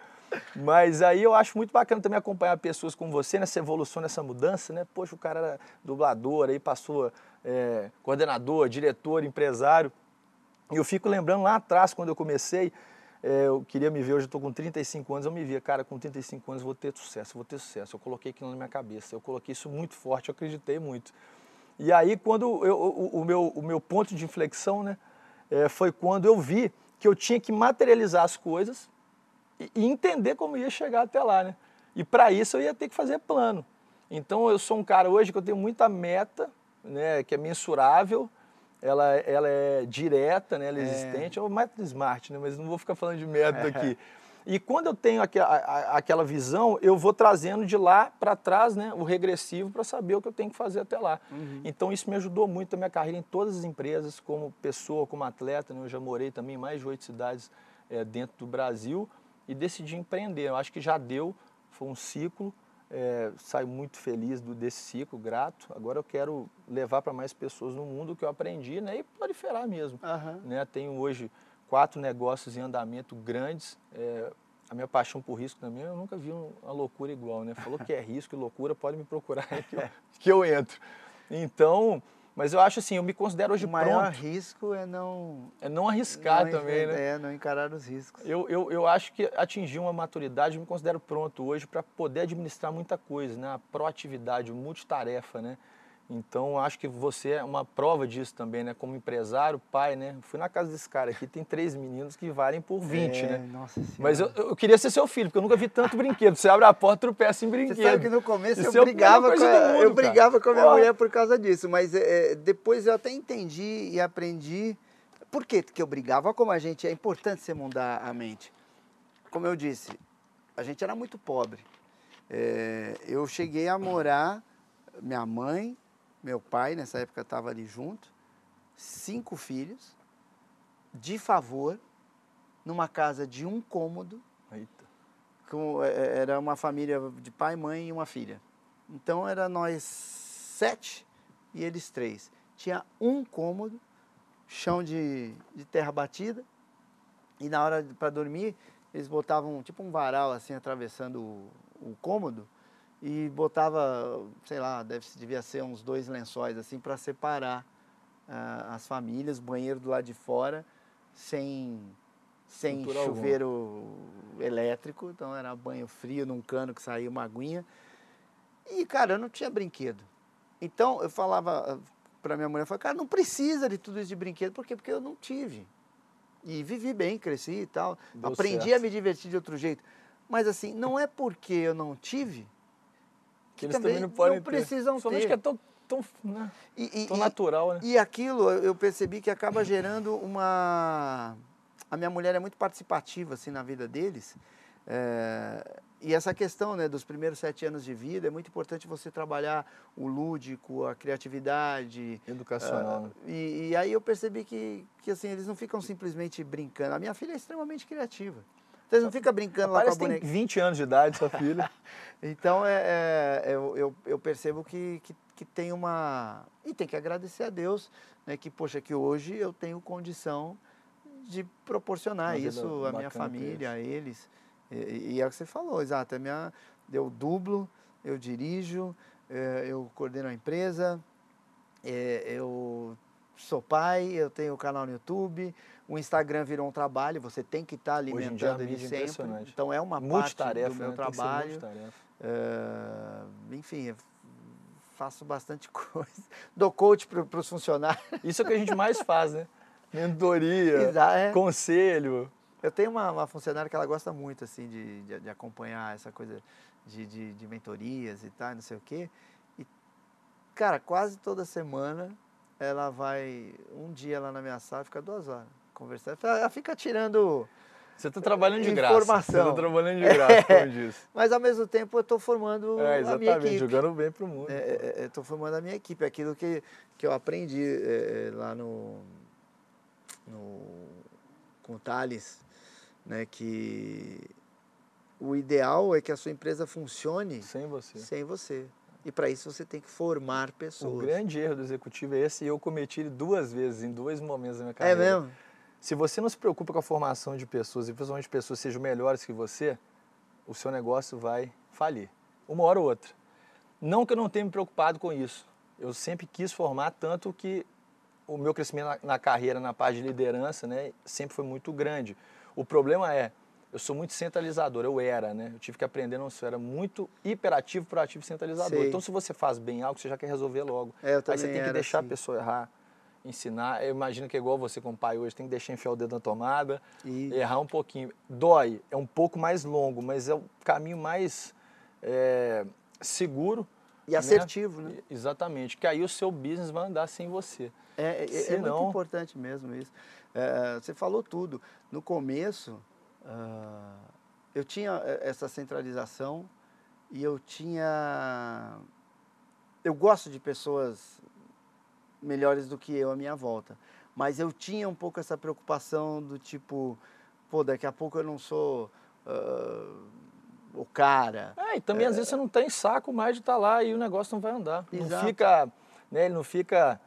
Mas aí eu acho muito bacana também acompanhar pessoas como você nessa evolução, nessa mudança, né? Poxa, o cara era dublador, aí passou é, coordenador, diretor, empresário. E eu fico lembrando lá atrás, quando eu comecei, é, eu queria me ver, hoje eu estou com 35 anos, eu me via, cara, com 35 anos vou ter sucesso, vou ter sucesso. Eu coloquei aquilo na minha cabeça, eu coloquei isso muito forte, eu acreditei muito. E aí, quando eu, o, o, meu, o meu ponto de inflexão, né, é, foi quando eu vi que eu tinha que materializar as coisas e, e entender como ia chegar até lá, né? E para isso eu ia ter que fazer plano. Então eu sou um cara hoje que eu tenho muita meta, né, que é mensurável, ela, ela é direta, né, ela é, é. existente, é o meta smart, né, mas não vou ficar falando de método (laughs) aqui. E quando eu tenho aqu aquela visão, eu vou trazendo de lá para trás né, o regressivo para saber o que eu tenho que fazer até lá. Uhum. Então isso me ajudou muito na minha carreira em todas as empresas, como pessoa, como atleta. Né? Eu já morei também em mais de oito cidades é, dentro do Brasil e decidi empreender. Eu acho que já deu, foi um ciclo. É, saio muito feliz do, desse ciclo, grato. Agora eu quero levar para mais pessoas no mundo o que eu aprendi né, e proliferar mesmo. Uhum. Né? Tenho hoje quatro negócios em andamento grandes. É, a minha paixão por risco também, eu nunca vi uma loucura igual, né? Falou que é risco e loucura, pode me procurar que eu, (laughs) que eu entro. Então, mas eu acho assim, eu me considero hoje o maior pronto. risco é não... É não arriscar não, também, né? É, não encarar os riscos. Eu, eu, eu acho que atingi uma maturidade, eu me considero pronto hoje para poder administrar muita coisa, né? A proatividade, o multitarefa, né? Então, acho que você é uma prova disso também, né? Como empresário, pai, né? Fui na casa desse cara aqui, tem três meninos que valem por 20, é, né? Nossa senhora. Mas eu, eu, queria ser seu filho, porque eu nunca vi tanto brinquedo. Você abre a porta, tropeça em brinquedo. Você sabe que no começo Isso eu é brigava, com a, mundo, eu brigava com a minha Porra. mulher por causa disso, mas é, depois eu até entendi e aprendi. Por que que eu brigava? Olha como a gente, é importante você mudar a mente. Como eu disse, a gente era muito pobre. É, eu cheguei a morar, minha mãe, meu pai, nessa época estava ali junto, cinco filhos, de favor, numa casa de um cômodo, Eita. com, é, era uma família de pai, mãe e uma filha. Então era nós sete e eles três. Tinha um cômodo, chão de, de terra batida, e na hora para dormir eles botavam tipo um varal assim atravessando o, o cômodo e botava, sei lá, deve, devia ser uns dois lençóis assim para separar ah, as famílias, banheiro do lado de fora, sem, sem alguma. chuveiro elétrico, então era banho frio num cano que saía uma aguinha. E, cara, eu não tinha brinquedo. Então eu falava para minha mulher, falava, cara, não precisa de tudo isso de brinquedo, por quê? Porque eu não tive. E vivi bem, cresci e tal. Deu Aprendi certo. a me divertir de outro jeito. Mas assim, não é porque eu não tive Que eles também, não podem ter. precisam Somente ter. que é tão, tão, né? E, e- tão e- natural, né? e aquilo eu percebi que acaba gerando uma. A minha mulher é muito participativa assim na vida deles. É, E essa questão né, dos primeiros sete anos de vida é muito importante você trabalhar o lúdico, a criatividade. Educacional. ah, e, e aí eu percebi que, que assim, eles não ficam simplesmente brincando. A minha filha é extremamente criativa. Eles não ficam brincando lá com a que tem boneca. 20 anos de idade, sua filha. (laughs) Então, é, é, eu, eu, eu percebo que, que, que tem uma... E tem que agradecer a Deus, né, que, poxa, que hoje eu tenho condição de proporcionar Uma vida isso à minha família, a eles. E, e é o que você falou, exato. É minha, eu dublo, eu dirijo, é, eu coordeno a empresa, é, eu sou pai, eu tenho o canal no YouTube, o Instagram virou um trabalho, você tem que estar dia, alimentando ele é sempre. Então é uma parte Multitarefa, do meu né? Trabalho. multitarefa. É, enfim, faço bastante (laughs) coisa. Dou coach para os funcionários. Isso é o que a gente mais faz, né? Mentoria, é. conselho. Eu tenho uma, uma funcionária que ela gosta muito assim de, de, de acompanhar essa coisa de, de, de mentorias e tal, não sei o quê. E, cara, quase toda semana ela vai, um dia lá na minha sala, fica duas horas conversando. Ela fica tirando, Você está trabalhando de graça. Você Informação. está trabalhando de graça, como diz. mas ao mesmo tempo eu estou formando É, a minha equipe. jogando bem pro mundo. Estou formando a minha equipe, aquilo que, que eu aprendi é, é, lá no, no com o Thales, né, que o ideal é que a sua empresa funcione Sem você. sem você. E para isso você tem que formar O pessoas. grande erro do executivo é esse e eu cometi ele duas vezes, em dois momentos da minha É carreira. mesmo? Se você não se preocupa com a formação de pessoas, e principalmente pessoas que sejam melhores que você, o seu negócio vai falir. Uma hora ou outra. Não que eu não tenha me preocupado com isso. Eu sempre quis formar, tanto que o meu crescimento na, na carreira, na parte de liderança, né, sempre foi muito grande. O problema é, eu sou muito centralizador, eu era, né? Eu tive que aprender, não eu era muito hiperativo, proativo e centralizador. Sei. Então, se você faz bem algo, você já quer resolver logo. É, eu Aí você tem que deixar assim. a pessoa errar, ensinar. Eu imagino que é igual você como pai hoje, tem que deixar enfiar o dedo na tomada, E- errar um pouquinho. Dói, é um pouco mais longo, mas é o caminho mais é, seguro. E assertivo, né? E- Exatamente, que aí o seu business vai andar sem você. É, é- é Se muito importante mesmo isso. É, você falou tudo. No começo, ah, eu tinha eh, essa centralização e eu tinha. Eu gosto de pessoas melhores do que eu à minha volta, mas eu tinha um pouco essa preocupação do tipo, pô, daqui a pouco eu não sou ah, o cara. É, e também às vezes você não tem saco mais de estar lá e o negócio não vai andar. Não Exato. fica, né, ele não fica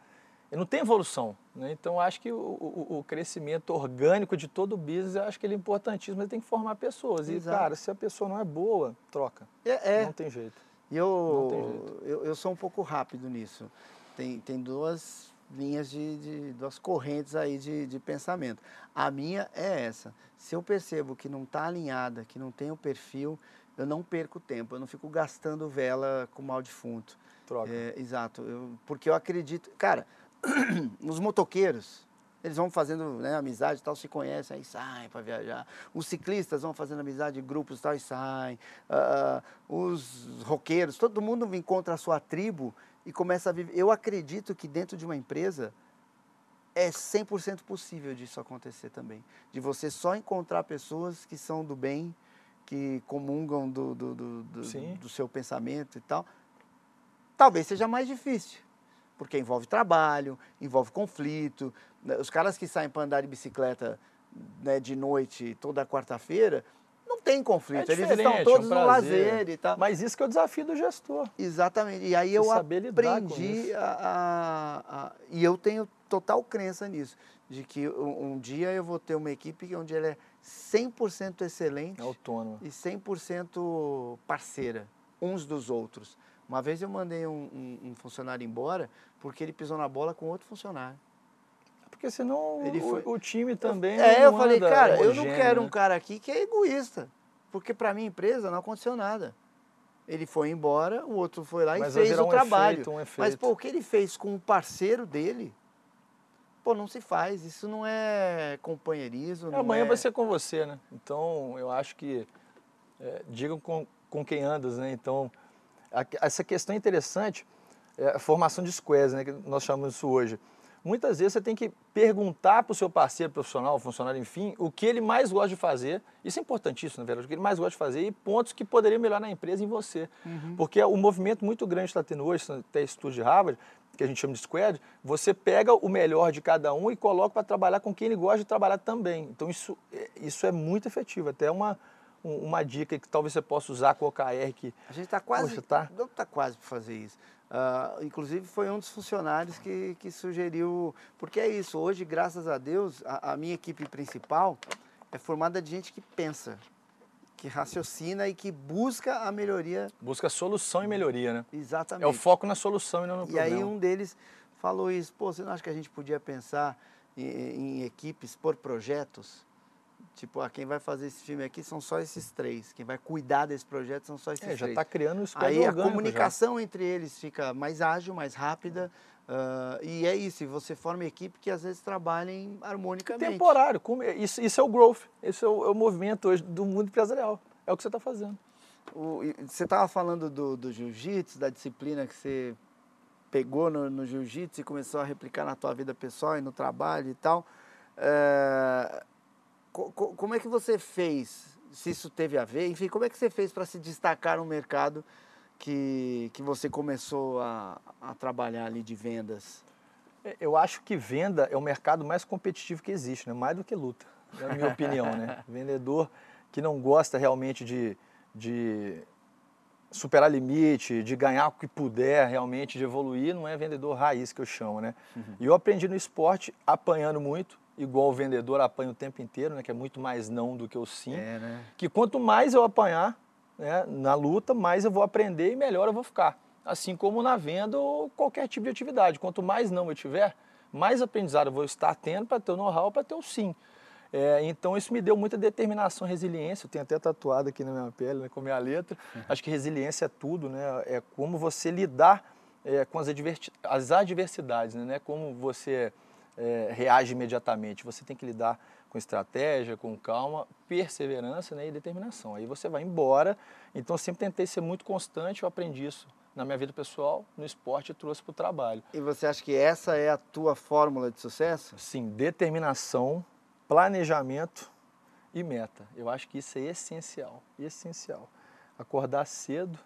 não tem evolução. Né? Então, acho que o, o, o, crescimento orgânico de todo o business, eu acho que ele é importantíssimo, ele tem que formar pessoas. Exato. E, cara, se a pessoa não é boa, troca. É, é. Não tem jeito. E eu, eu, eu sou um pouco rápido nisso. Tem, tem duas linhas de, de duas correntes aí de, de pensamento. A minha é essa. Se eu percebo que não está alinhada, que não tem o perfil, eu não perco tempo, eu não fico gastando vela com mal defunto. Troca. É, exato. Eu, porque eu acredito. Cara, (clears throat) os motoqueiros, eles vão fazendo né, amizade e tal, se conhecem, aí saem para viajar. Os ciclistas vão fazendo amizade em grupos e tal e saem. Uh, os roqueiros, todo mundo encontra a sua tribo e começa a viver. Eu acredito que dentro de uma empresa é 100% possível disso acontecer também. De você só encontrar pessoas que são do bem, que comungam do, do, do, do, do seu pensamento e tal. Talvez seja mais difícil porque envolve trabalho, envolve conflito. Né, os caras que saem para andar de bicicleta né, de noite toda quarta-feira, não tem conflito, é eles estão todos é um no lazer e tal. Mas isso que é o desafio do gestor. Exatamente. E aí eu aprendi a, a, a, E eu tenho total crença nisso, de que um, um, dia eu vou ter uma equipe onde ela é 100% excelente. Autônoma. E 100% parceira uns dos outros. Uma vez eu mandei um, um, um, funcionário embora porque ele pisou na bola com outro funcionário. Porque senão ele foi... o, o time também. Eu, é, eu falei, cara, eu não quero né? um cara aqui que é egoísta. Porque para minha empresa não aconteceu nada. Ele foi embora, o outro foi lá Mas e fez o um trabalho. Efeito, um Mas pô, o que ele fez com um parceiro dele, pô, não se faz. Isso não é companheirismo. É, amanhã é... vai ser com você, né? Então eu acho que é, digam com, com quem andas, né? Então essa questão é interessante, é a formação de squares, né, que nós chamamos isso hoje. Muitas vezes você tem que perguntar para o seu parceiro profissional, funcionário, enfim, o que ele mais gosta de fazer. Isso é importantíssimo, na verdade, o que ele mais gosta de fazer e pontos que poderiam melhorar na empresa em você. Uhum. Porque o movimento muito grande que está tendo hoje, até estudo de Harvard, que a gente chama de squad, você pega o melhor de cada um e coloca para trabalhar com quem ele gosta de trabalhar também. Então isso, é, isso é muito efetivo, até uma, uma dica que talvez você possa usar com o OKR que... A gente está quase, Poxa, tá? não está quase para fazer isso. Uh, inclusive foi um dos funcionários que, que sugeriu, porque é isso, hoje, graças a Deus, a, a minha equipe principal é formada de gente que pensa, que raciocina e que busca a melhoria. Busca solução e melhoria, né? Exatamente. É o foco na solução e não no e problema. E aí um deles falou isso, pô, você não acha que a gente podia pensar em, em equipes por projetos? Tipo, ah, quem vai fazer esse filme aqui são só esses três. Quem vai cuidar desse projeto são só esses é, três. Já está criando um Aí a comunicação já. entre eles fica mais ágil, mais rápida. Uh, e é isso, você forma equipe que às vezes trabalhem harmonicamente. Temporário, isso, isso é o growth, esse é o, é o movimento hoje do mundo empresarial. É o que você está fazendo. O, você estava falando do, do jiu-jitsu, da disciplina que você pegou no, no jiu-jitsu e começou a replicar na tua vida pessoal e no trabalho e tal. Uh, como é que você fez, se isso teve a ver, enfim, como é que você fez para se destacar no mercado que, que você começou a, a trabalhar ali de vendas? É, eu acho que venda é o mercado mais competitivo que existe, né? mais do que luta, na minha (laughs) opinião. Né? Vendedor que não gosta realmente de, de superar limite, de ganhar o que puder realmente, de evoluir, não é vendedor raiz que eu chamo. Né? Uhum. E eu aprendi no esporte apanhando muito, igual o vendedor apanha o tempo inteiro, né? Que é muito mais não do que o sim. É, né? Que quanto mais eu apanhar né, na luta, mais eu vou aprender e melhor eu vou ficar. Assim como na venda ou qualquer tipo de atividade. Quanto mais não eu tiver, mais aprendizado eu vou estar tendo para ter o know-how, para ter o sim. É, então isso me deu muita determinação, resiliência. Eu tenho até tatuado aqui na minha pele, né, com a minha letra. Uhum. (laughs) Acho que resiliência é tudo, né? É como você lidar é, com as, as adversidades, né? Como você é, reage imediatamente. Você tem que lidar com estratégia, com calma, perseverança né, e determinação. Aí você vai embora. Então, eu sempre tentei ser muito constante, eu aprendi isso na minha vida pessoal, no esporte e trouxe para o trabalho. E você acha que essa é a tua fórmula de sucesso? Sim, determinação, planejamento e meta. Eu acho que isso é essencial, essencial. Acordar cedo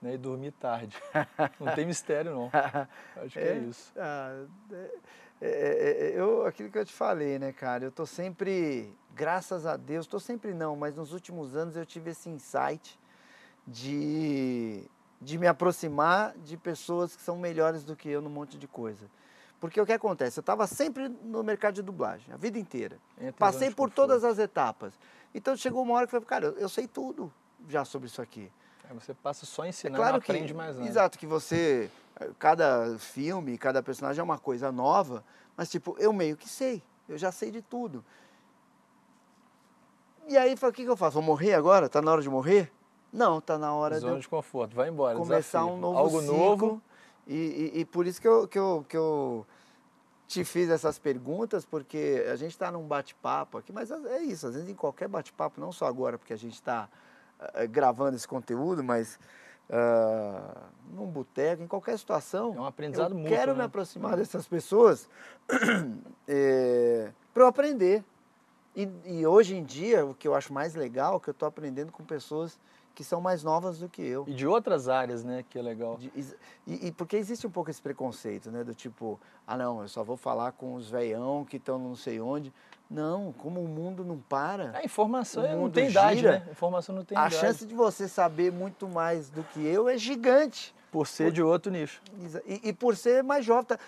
né, e dormir tarde. (laughs) Não tem mistério, não. (laughs) Acho que é, é isso. Ah, é é, é, é, eu, aquilo que eu te falei, né, cara? Eu tô sempre, graças a Deus, tô sempre não, mas nos últimos anos eu tive esse insight de, de me aproximar de pessoas que são melhores do que eu num monte de coisa. Porque o que acontece? Eu estava sempre no mercado de dublagem, a vida inteira. Entre Passei por todas as etapas. Então chegou uma hora que eu falei, cara, eu, eu sei tudo já sobre isso aqui. É, você passa só ensinando, é claro que, aprende mais nada. Exato, que você, cada filme, cada personagem é uma coisa nova, mas tipo, eu meio que sei, eu já sei de tudo. E aí, o que, que eu faço? Vou morrer agora? Tá na hora de morrer? Não, tá na hora Zona de, de conforto, vai embora. Começar desafio. um novo Algo ciclo, novo. E, e, e, por isso que eu, que, eu, que eu te fiz essas perguntas, porque a gente está num bate-papo aqui, mas é isso, às vezes em qualquer bate-papo, não só agora, porque a gente está gravando esse conteúdo, mas uh, num boteco, em qualquer situação. É um aprendizado eu muito. Quero né? me aproximar dessas pessoas (clears throat) é, para eu aprender. E, e, hoje em dia, o que eu acho mais legal é que eu estou aprendendo com pessoas que são mais novas do que eu. E de outras áreas, né, que é legal. De, e, e, porque existe um pouco esse preconceito, né, do tipo, ah não, eu só vou falar com os veião que estão não sei onde. Não, como o mundo não para. A informação não tem gira, idade, né? A informação não tem a idade. A chance de você saber muito mais do que eu é gigante. Por ser de outro nicho. E, e por ser mais jovem. Tá,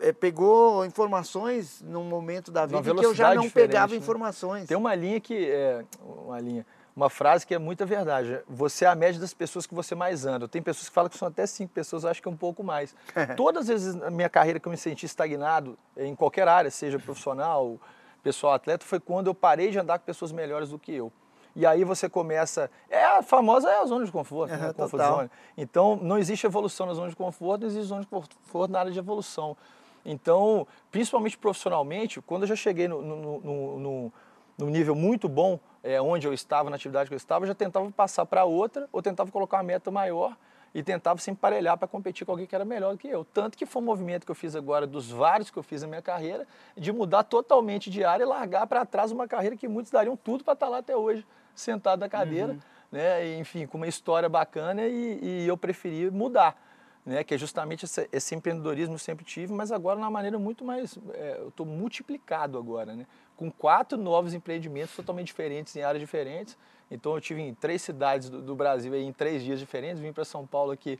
é, pegou informações num momento da vida que eu já não pegava né? informações. Tem uma linha que. É, uma linha uma frase que é muita verdade. Você é a média das pessoas que você mais anda. Tem pessoas que falam que são até cinco pessoas, eu acho que é um pouco mais. (laughs) Todas as vezes na minha carreira que eu me senti estagnado, em qualquer área, seja profissional, pessoal atleta, foi quando eu parei de andar com pessoas melhores do que eu. E aí você começa. É a famosa é a zona de conforto, né? Comfort zone. Então não existe evolução na zona de conforto, não existe zona de conforto na área de evolução. Então, principalmente profissionalmente, quando eu já cheguei no, no, no, no num nível muito bom, é, onde eu estava, na atividade que eu estava, eu já tentava passar para outra, ou tentava colocar uma meta maior e tentava se emparelhar para competir com alguém que era melhor do que eu. Tanto que foi um movimento que eu fiz agora, dos vários que eu fiz na minha carreira, de mudar totalmente de área e largar para trás uma carreira que muitos dariam tudo para estar tá lá até hoje, sentado na cadeira, uhum. né? E, enfim, com uma história bacana e, e eu preferi mudar. Né, que é justamente esse, esse, empreendedorismo eu sempre tive, mas agora de uma maneira muito mais, é, eu estou multiplicado agora, né? com quatro novos empreendimentos totalmente diferentes, em áreas diferentes. Então eu tive em três cidades do, do Brasil aí, em três dias diferentes. Vim para São Paulo aqui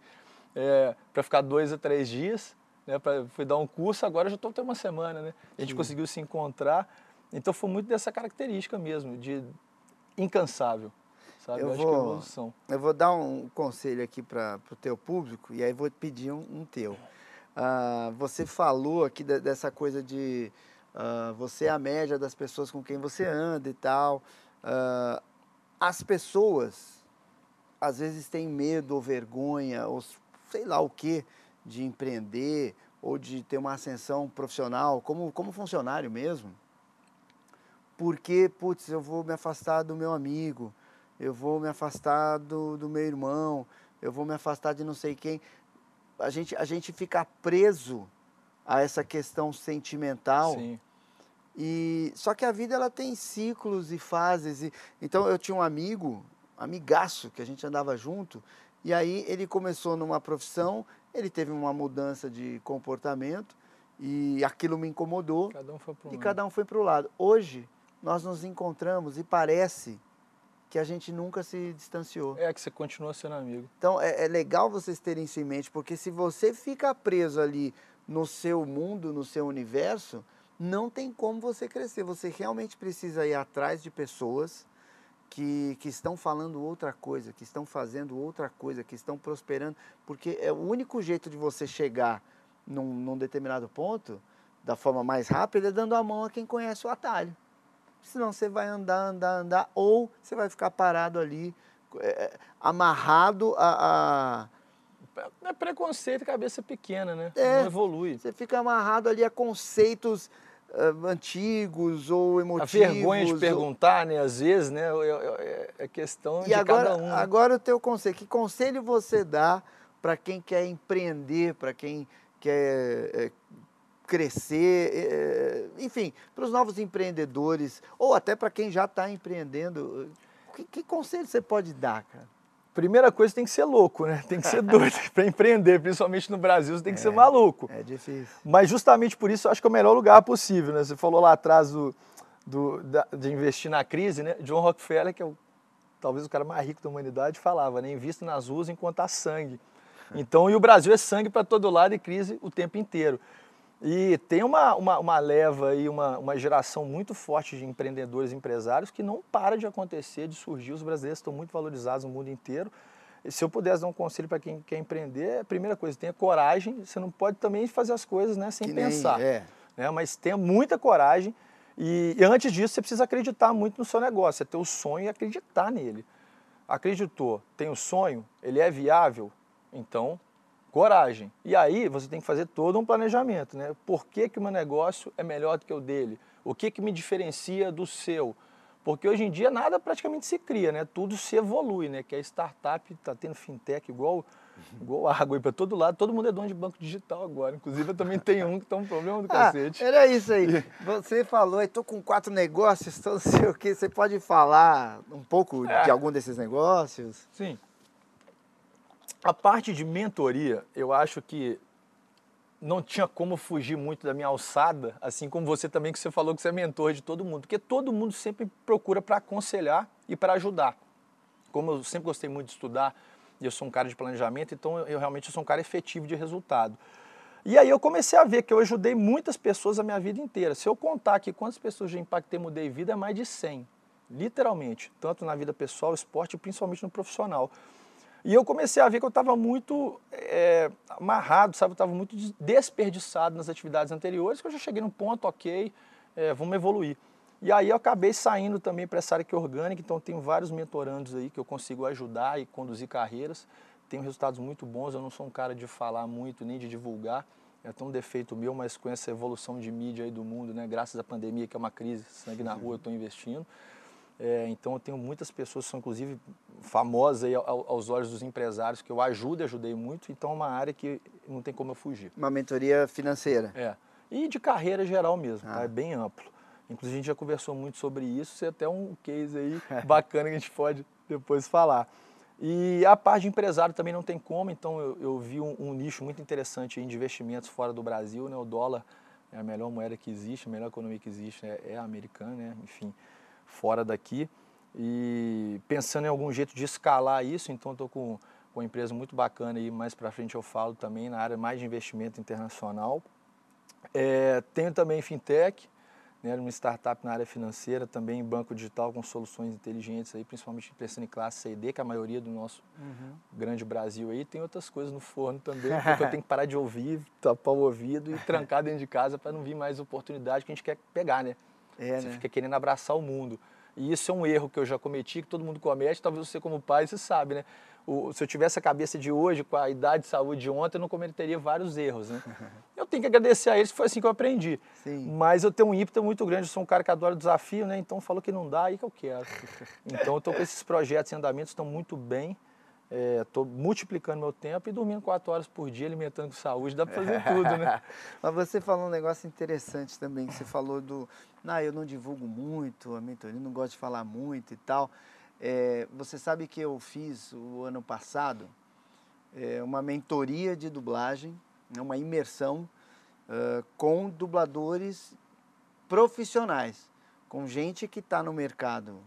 é, para ficar dois a três dias, né, para fui dar um curso. Agora já estou até uma semana, né? A gente Sim. conseguiu se encontrar. Então foi muito dessa característica mesmo, de incansável. Sabe? Eu, eu vou, evolução. Eu vou dar um conselho aqui para o teu público e aí vou pedir um, um teu. Uh, você falou aqui de, dessa coisa de uh, você é a média das pessoas com quem você anda e tal. Uh, as pessoas, às vezes, têm medo ou vergonha, ou sei lá o que, de empreender ou de ter uma ascensão profissional, como, como funcionário mesmo. Porque, putz, eu vou me afastar do meu amigo, eu vou me afastar do, do meu irmão, eu vou me afastar de não sei quem. A gente, a gente fica preso a essa questão sentimental. Sim. E só que a vida ela tem ciclos e fases. E, então eu tinha um amigo, amigaço, que a gente andava junto, e aí ele começou numa profissão, ele teve uma mudança de comportamento e aquilo me incomodou. Cada um foi e lado. cada um foi para o lado. Hoje nós nos encontramos e parece que a gente nunca se distanciou. É, que você continua sendo amigo. Então é, é legal vocês terem isso em mente, porque se você fica preso ali no seu mundo, no seu universo, não tem como você crescer. Você realmente precisa ir atrás de pessoas que, que estão falando outra coisa, que estão fazendo outra coisa, que estão prosperando, porque é o único jeito de você chegar num, num determinado ponto da forma mais rápida é dando a mão a quem conhece o atalho. Senão você vai andar, andar, andar, ou você vai ficar parado ali, é, amarrado a, a é preconceito cabeça pequena, né? É, Não evolui. Você fica amarrado ali a conceitos uh, antigos ou emotivos. A vergonha de perguntar, ou... né? Às vezes, né? É questão e de agora, cada um. Né? Agora o teu conselho. Que conselho você dá para quem quer empreender, para quem quer é, crescer, é, enfim, para os novos empreendedores ou até para quem já está empreendendo? Que, que conselho você pode dar, cara? Primeira coisa, tem que ser louco, né? Tem que ser doido (laughs) para empreender, principalmente no Brasil, você tem que é, ser maluco. É difícil. Mas justamente por isso eu acho que é o melhor lugar possível, né? Você falou lá atrás do, do da, de investir na crise, né? John Rockefeller, que é o, talvez o cara mais rico da humanidade, falava, né? Invista nas ruas enquanto há sangue. Então, e o Brasil é sangue para todo lado e crise o tempo inteiro. E tem uma, uma, uma leva e uma, uma geração muito forte de empreendedores e empresários que não para de acontecer, de surgir. Os brasileiros estão muito valorizados no mundo inteiro. E se eu pudesse dar um conselho para quem quer empreender, a primeira coisa, tenha coragem. Você não pode também fazer as coisas né, sem que pensar. Nem, é. né, mas tenha muita coragem. E, e, antes disso, você precisa acreditar muito no seu negócio. É ter o sonho e acreditar nele. Acreditou, tem o sonho, ele é viável, então coragem. E aí você tem que fazer todo um planejamento, né? Por que, que o meu negócio é melhor do que o dele? O que, que me diferencia do seu? Porque hoje em dia nada praticamente se cria, né? Tudo se evolui, né? Que a startup está tendo fintech igual, igual água aí para todo lado. Todo mundo é dono de banco digital agora. Inclusive eu também tenho um que está um problema do ah, cacete. Era isso aí. (laughs) Você falou, estou com quatro negócios, tô não sei o quê. Você pode falar um pouco é. de algum desses negócios? Sim. A parte de mentoria, eu acho que não tinha como fugir muito da minha alçada, assim como você também, que você falou que você é mentor de todo mundo, porque todo mundo sempre procura para aconselhar e para ajudar. Como eu sempre gostei muito de estudar, e eu sou um cara de planejamento, então eu realmente sou um cara efetivo de resultado. E aí eu comecei a ver que eu ajudei muitas pessoas a minha vida inteira. Se eu contar aqui quantas pessoas já impactei, mudei vida, é mais de 100, literalmente, tanto na vida pessoal, esporte principalmente no profissional. E eu comecei a ver que eu estava muito é, amarrado, sabe? Eu estava muito desperdiçado nas atividades anteriores, que eu já cheguei num ponto, ok, é, vamos evoluir. E aí eu acabei saindo também para essa área que é orgânica, então tenho vários mentorandos aí que eu consigo ajudar e conduzir carreiras. Tenho resultados muito bons, eu não sou um cara de falar muito, nem de divulgar. É tão defeito meu, mas com essa evolução de mídia aí do mundo, né? Graças à pandemia, que é uma crise, sangue na rua, eu estou investindo. É, então eu tenho muitas pessoas que são inclusive famosas aí aos olhos dos empresários que eu ajudo e ajudei muito, então é uma área que não tem como eu fugir. Uma mentoria financeira. É. E de carreira geral mesmo, ah. tá? é bem amplo. Inclusive a gente já conversou muito sobre isso, e até um case aí (laughs) bacana que a gente pode depois falar. E a parte de empresário também não tem como, então eu, eu vi um, um, nicho muito interessante em investimentos fora do Brasil, né? O dólar é a melhor moeda que existe, a melhor economia que existe é, é a americana, né? Enfim, fora daqui. E pensando em algum jeito de escalar isso, então estou com, com uma empresa muito bacana e mais para frente eu falo também na área mais de investimento internacional. É, tenho também fintech, né, uma startup na área financeira, também banco digital com soluções inteligentes aí, principalmente pensando em classe C e D, que é a maioria do nosso uhum. grande Brasil aí. Tem outras coisas no forno também, (laughs) porque eu tenho que parar de ouvir, tapar o ouvido e trancar dentro de casa para não vir mais oportunidade que a gente quer pegar, né? É, você né? fica querendo abraçar o mundo. E isso é um erro que eu já cometi, que todo mundo comete, talvez você como pai, você sabe, né? O, se eu tivesse a cabeça de hoje, com a idade de saúde de ontem, eu não cometeria vários erros, né? (laughs) Eu tenho que agradecer a eles, foi assim que eu aprendi. Sim. Mas eu tenho um ímpeto muito grande, eu sou um cara que adora desafio, né? Então falou que não dá, aí que eu quero. (laughs) Então eu estou com esses projetos em andamento, estão muito bem. Estou é, multiplicando meu tempo e dormindo quatro horas por dia, alimentando com saúde, dá para fazer (laughs) tudo, né? Mas você falou um negócio interessante também, que você falou do, não, eu não divulgo muito, a mentoria não gosto de falar muito e tal. É, você sabe que eu fiz o ano passado é, uma mentoria de dublagem, né, uma imersão uh, com dubladores profissionais, com gente que está no mercado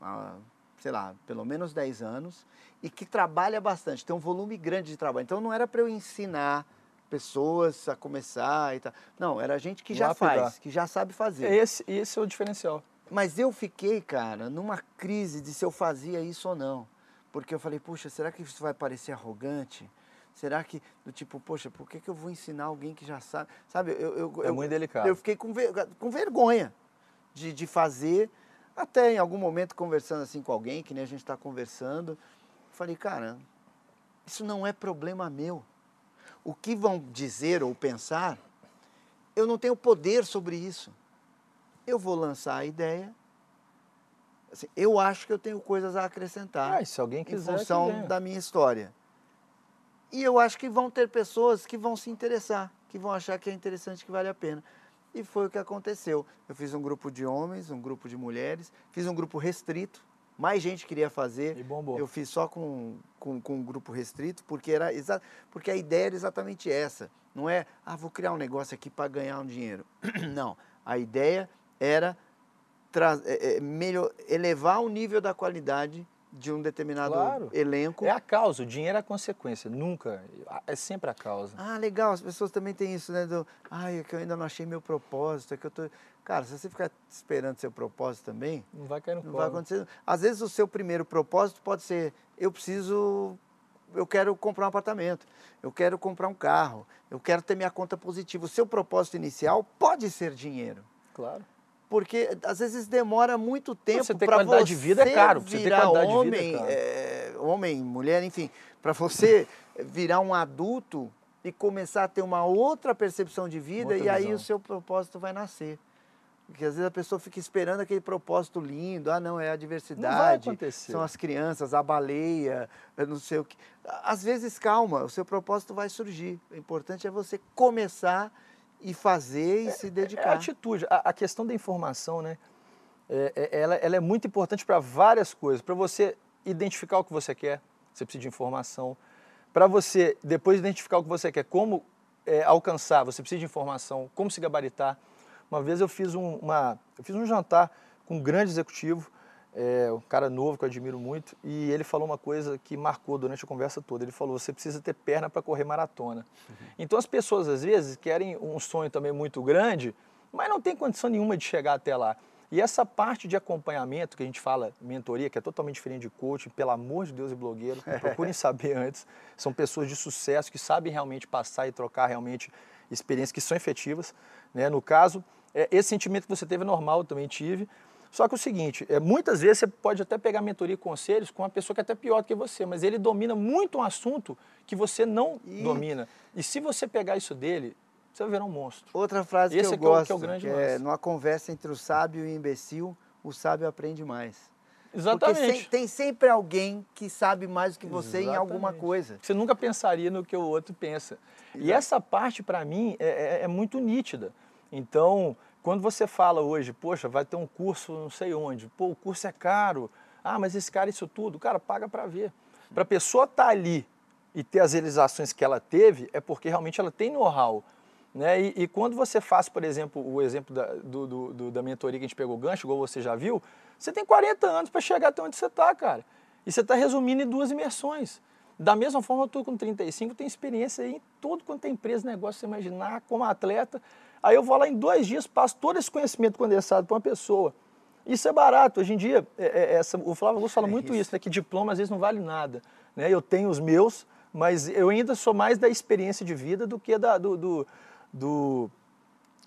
há, sei lá, pelo menos 10 anos e que trabalha bastante, tem um volume grande de trabalho. Então não era para eu ensinar pessoas a começar e tal. Não, era gente que já faz, que já sabe fazer. Esse, esse é o diferencial. Mas eu fiquei, cara, numa crise de se eu fazia isso ou não. Porque eu falei, puxa, será que isso vai parecer arrogante? Será que, do tipo, poxa, por que, que eu vou ensinar alguém que já sabe? Sabe, eu... eu é eu, muito delicado. Eu fiquei com, ver, com vergonha de, de fazer, até em algum momento conversando assim com alguém, que nem a gente está conversando, falei, cara, isso não é problema meu. O que vão dizer ou pensar, eu não tenho poder sobre isso. Eu vou lançar a ideia. Assim, eu acho que eu tenho coisas a acrescentar. Ah, se alguém quiser. Em função da minha história. E eu acho que vão ter pessoas que vão se interessar, que vão achar que é interessante, que vale a pena. E foi o que aconteceu. Eu fiz um grupo de homens, um grupo de mulheres, fiz um grupo restrito, mais gente queria fazer. E bombou. Eu fiz só com, com, com um grupo restrito, porque, era exa porque a ideia era exatamente essa. Não é, ah, vou criar um negócio aqui para ganhar um dinheiro. (clears throat) Não. A ideia era é, é, melhor, elevar o nível da qualidade de um determinado claro. elenco. É a causa, o dinheiro é a consequência, nunca, é sempre a causa. Ah, legal, as pessoas também têm isso, né? Do, ai, é que eu ainda não achei meu propósito, é que eu tô... Cara, se você ficar esperando seu propósito também... Não vai cair no Não colo. vai acontecer. Às vezes o seu primeiro propósito pode ser, eu preciso... Eu quero comprar um apartamento, eu quero comprar um carro, eu quero ter minha conta positiva. O seu propósito inicial pode ser dinheiro. Claro porque às vezes demora muito tempo para você ter qualidade de vida é caro você ter qualidade homem, de vida é, homem mulher enfim para você virar um adulto e começar a ter uma outra percepção de vida e aí o seu propósito vai nascer porque às vezes a pessoa fica esperando aquele propósito lindo, ah não, é a diversidade, são as crianças, a baleia, eu não sei o que. Às vezes, calma, o seu propósito vai surgir. O importante é você começar e fazer e é, se dedicar. É a atitude. A, a, questão da informação, né? É, é, ela, ela é muito importante para várias coisas. Para você identificar o que você quer, você precisa de informação. Para você, depois de identificar o que você quer, como é, alcançar, você precisa de informação, como se gabaritar. Uma vez eu fiz um, uma, eu fiz um jantar com um grande executivo, é, um cara novo que eu admiro muito, e ele falou uma coisa que marcou durante a conversa toda. Ele falou: você precisa ter perna para correr maratona. Uhum. Então as pessoas às vezes querem um sonho também muito grande, mas não tem condição nenhuma de chegar até lá. E essa parte de acompanhamento que a gente fala, mentoria, que é totalmente diferente de coaching, pelo amor de Deus e blogueiro, (laughs) procurem saber antes. São pessoas de sucesso que sabem realmente passar e trocar realmente experiências que são efetivas. Né? No caso, é, esse sentimento que você teve é normal, eu também tive. Só que é o seguinte, é, muitas vezes você pode até pegar mentoria e conselhos com uma pessoa que é até pior do que você, mas ele domina muito um assunto que você não e... domina. E se você pegar isso dele, você vai virar um monstro. Outra frase Esse que eu é gosto, que é o grande que é, numa conversa entre o sábio e o imbecil, o sábio aprende mais. Exatamente. Porque sem, tem sempre alguém que sabe mais do que você Exatamente. em alguma coisa. Você nunca pensaria no que o outro pensa. Exato. E essa parte, para mim, é, é, é muito nítida. Então, quando você fala hoje, poxa, vai ter um curso não sei onde, pô, o curso é caro, ah, mas esse cara, isso tudo, cara, paga para ver. Para a pessoa estar tá ali e ter as realizações que ela teve, é porque realmente ela tem know-how. Né? E, e, quando você faz, por exemplo, o exemplo da, do, do, do, da mentoria que a gente pegou gancho, igual você já viu, você tem 40 anos para chegar até onde você está, cara. E você está resumindo em duas imersões. Da mesma forma, eu estou com 35, tenho experiência em tudo quanto é empresa, negócio, você imaginar, como atleta. Aí eu vou lá em dois dias, passo todo esse conhecimento condensado para uma pessoa. Isso é barato. Hoje em dia, é, é, essa, o Flávio Augusto fala é muito isso. isso, né, que diploma às vezes não vale nada. Né? Eu tenho os meus, mas eu ainda sou mais da experiência de vida do que da, do, do, do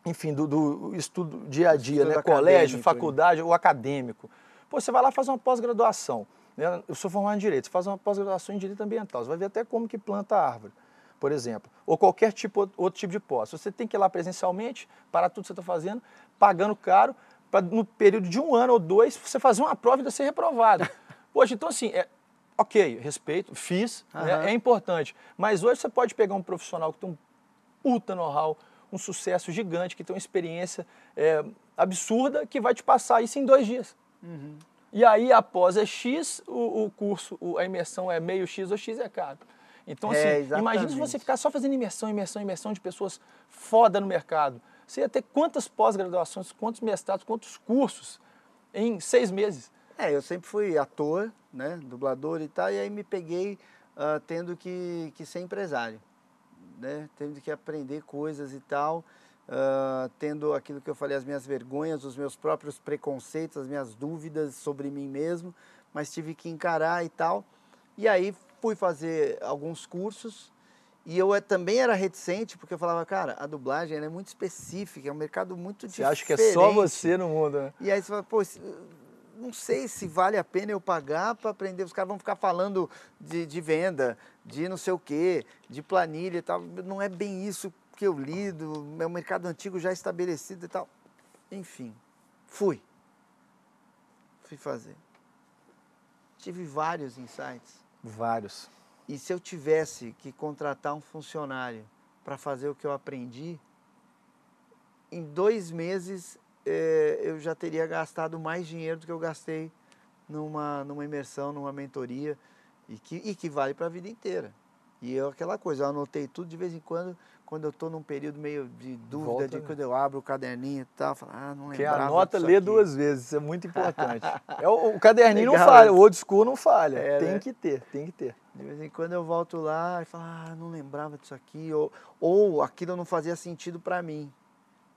enfim, do, do, estudo dia a dia, né? colégio, faculdade, o acadêmico. Pô, você vai lá fazer uma pós-graduação. Né? Eu sou formado em Direito, você faz uma pós-graduação em Direito Ambiental, você vai ver até como que planta a árvore por exemplo, ou qualquer tipo, outro tipo de posse. Você tem que ir lá presencialmente, parar tudo que você está fazendo, pagando caro, para no período de um ano ou dois você fazer uma prova e ser reprovado. (laughs) Hoje, então assim, é, ok, respeito, fiz, uhum. né, é importante. Mas hoje você pode pegar um profissional que tem um puta know-how, um sucesso gigante, que tem uma experiência é, absurda, que vai te passar isso em dois dias. Uhum. E aí, após é X, o, o curso, a imersão é meio X ou X é caro. Então, é, assim, imagina se você ficar só fazendo imersão, imersão, imersão de pessoas foda no mercado. Você ia ter quantas pós-graduações, quantos mestrados, quantos cursos em seis meses? É, eu sempre fui ator, né, dublador e tal, e aí me peguei uh, tendo que, que ser empresário, né, tendo que aprender coisas e tal, uh, tendo aquilo que eu falei, as minhas vergonhas, os meus próprios preconceitos, as minhas dúvidas sobre mim mesmo, mas tive que encarar e tal. E aí fui fazer alguns cursos e eu também era reticente, porque eu falava, cara, a dublagem é muito específica, é um mercado muito você diferente. Você acha que é só você no mundo, né? E aí você fala, pô, não sei se vale a pena eu pagar para aprender. Os caras vão ficar falando de, de venda, de não sei o quê, de planilha e tal. Não é bem isso que eu lido, é um mercado antigo já estabelecido e tal. Enfim, fui. Fui fazer. Tive vários insights Vários. E se eu tivesse que contratar um funcionário para fazer o que eu aprendi, em dois meses é, eu já teria gastado mais dinheiro do que eu gastei numa, numa imersão, numa mentoria, e que, e que vale para a vida inteira. E eu, aquela coisa, eu anotei tudo de vez em quando, quando eu estou num período meio de dúvida, Volta, de né? quando eu abro o caderninho e tal, falo, ah, não lembrava Quem anota, lê aqui. duas vezes, isso é muito importante. (laughs) é, o, o caderninho Legal, não falha, o old school não falha, é, tem né? que ter, tem que ter. De vez em quando eu volto lá e falo, ah, não lembrava disso aqui, ou, ou aquilo não fazia sentido para mim,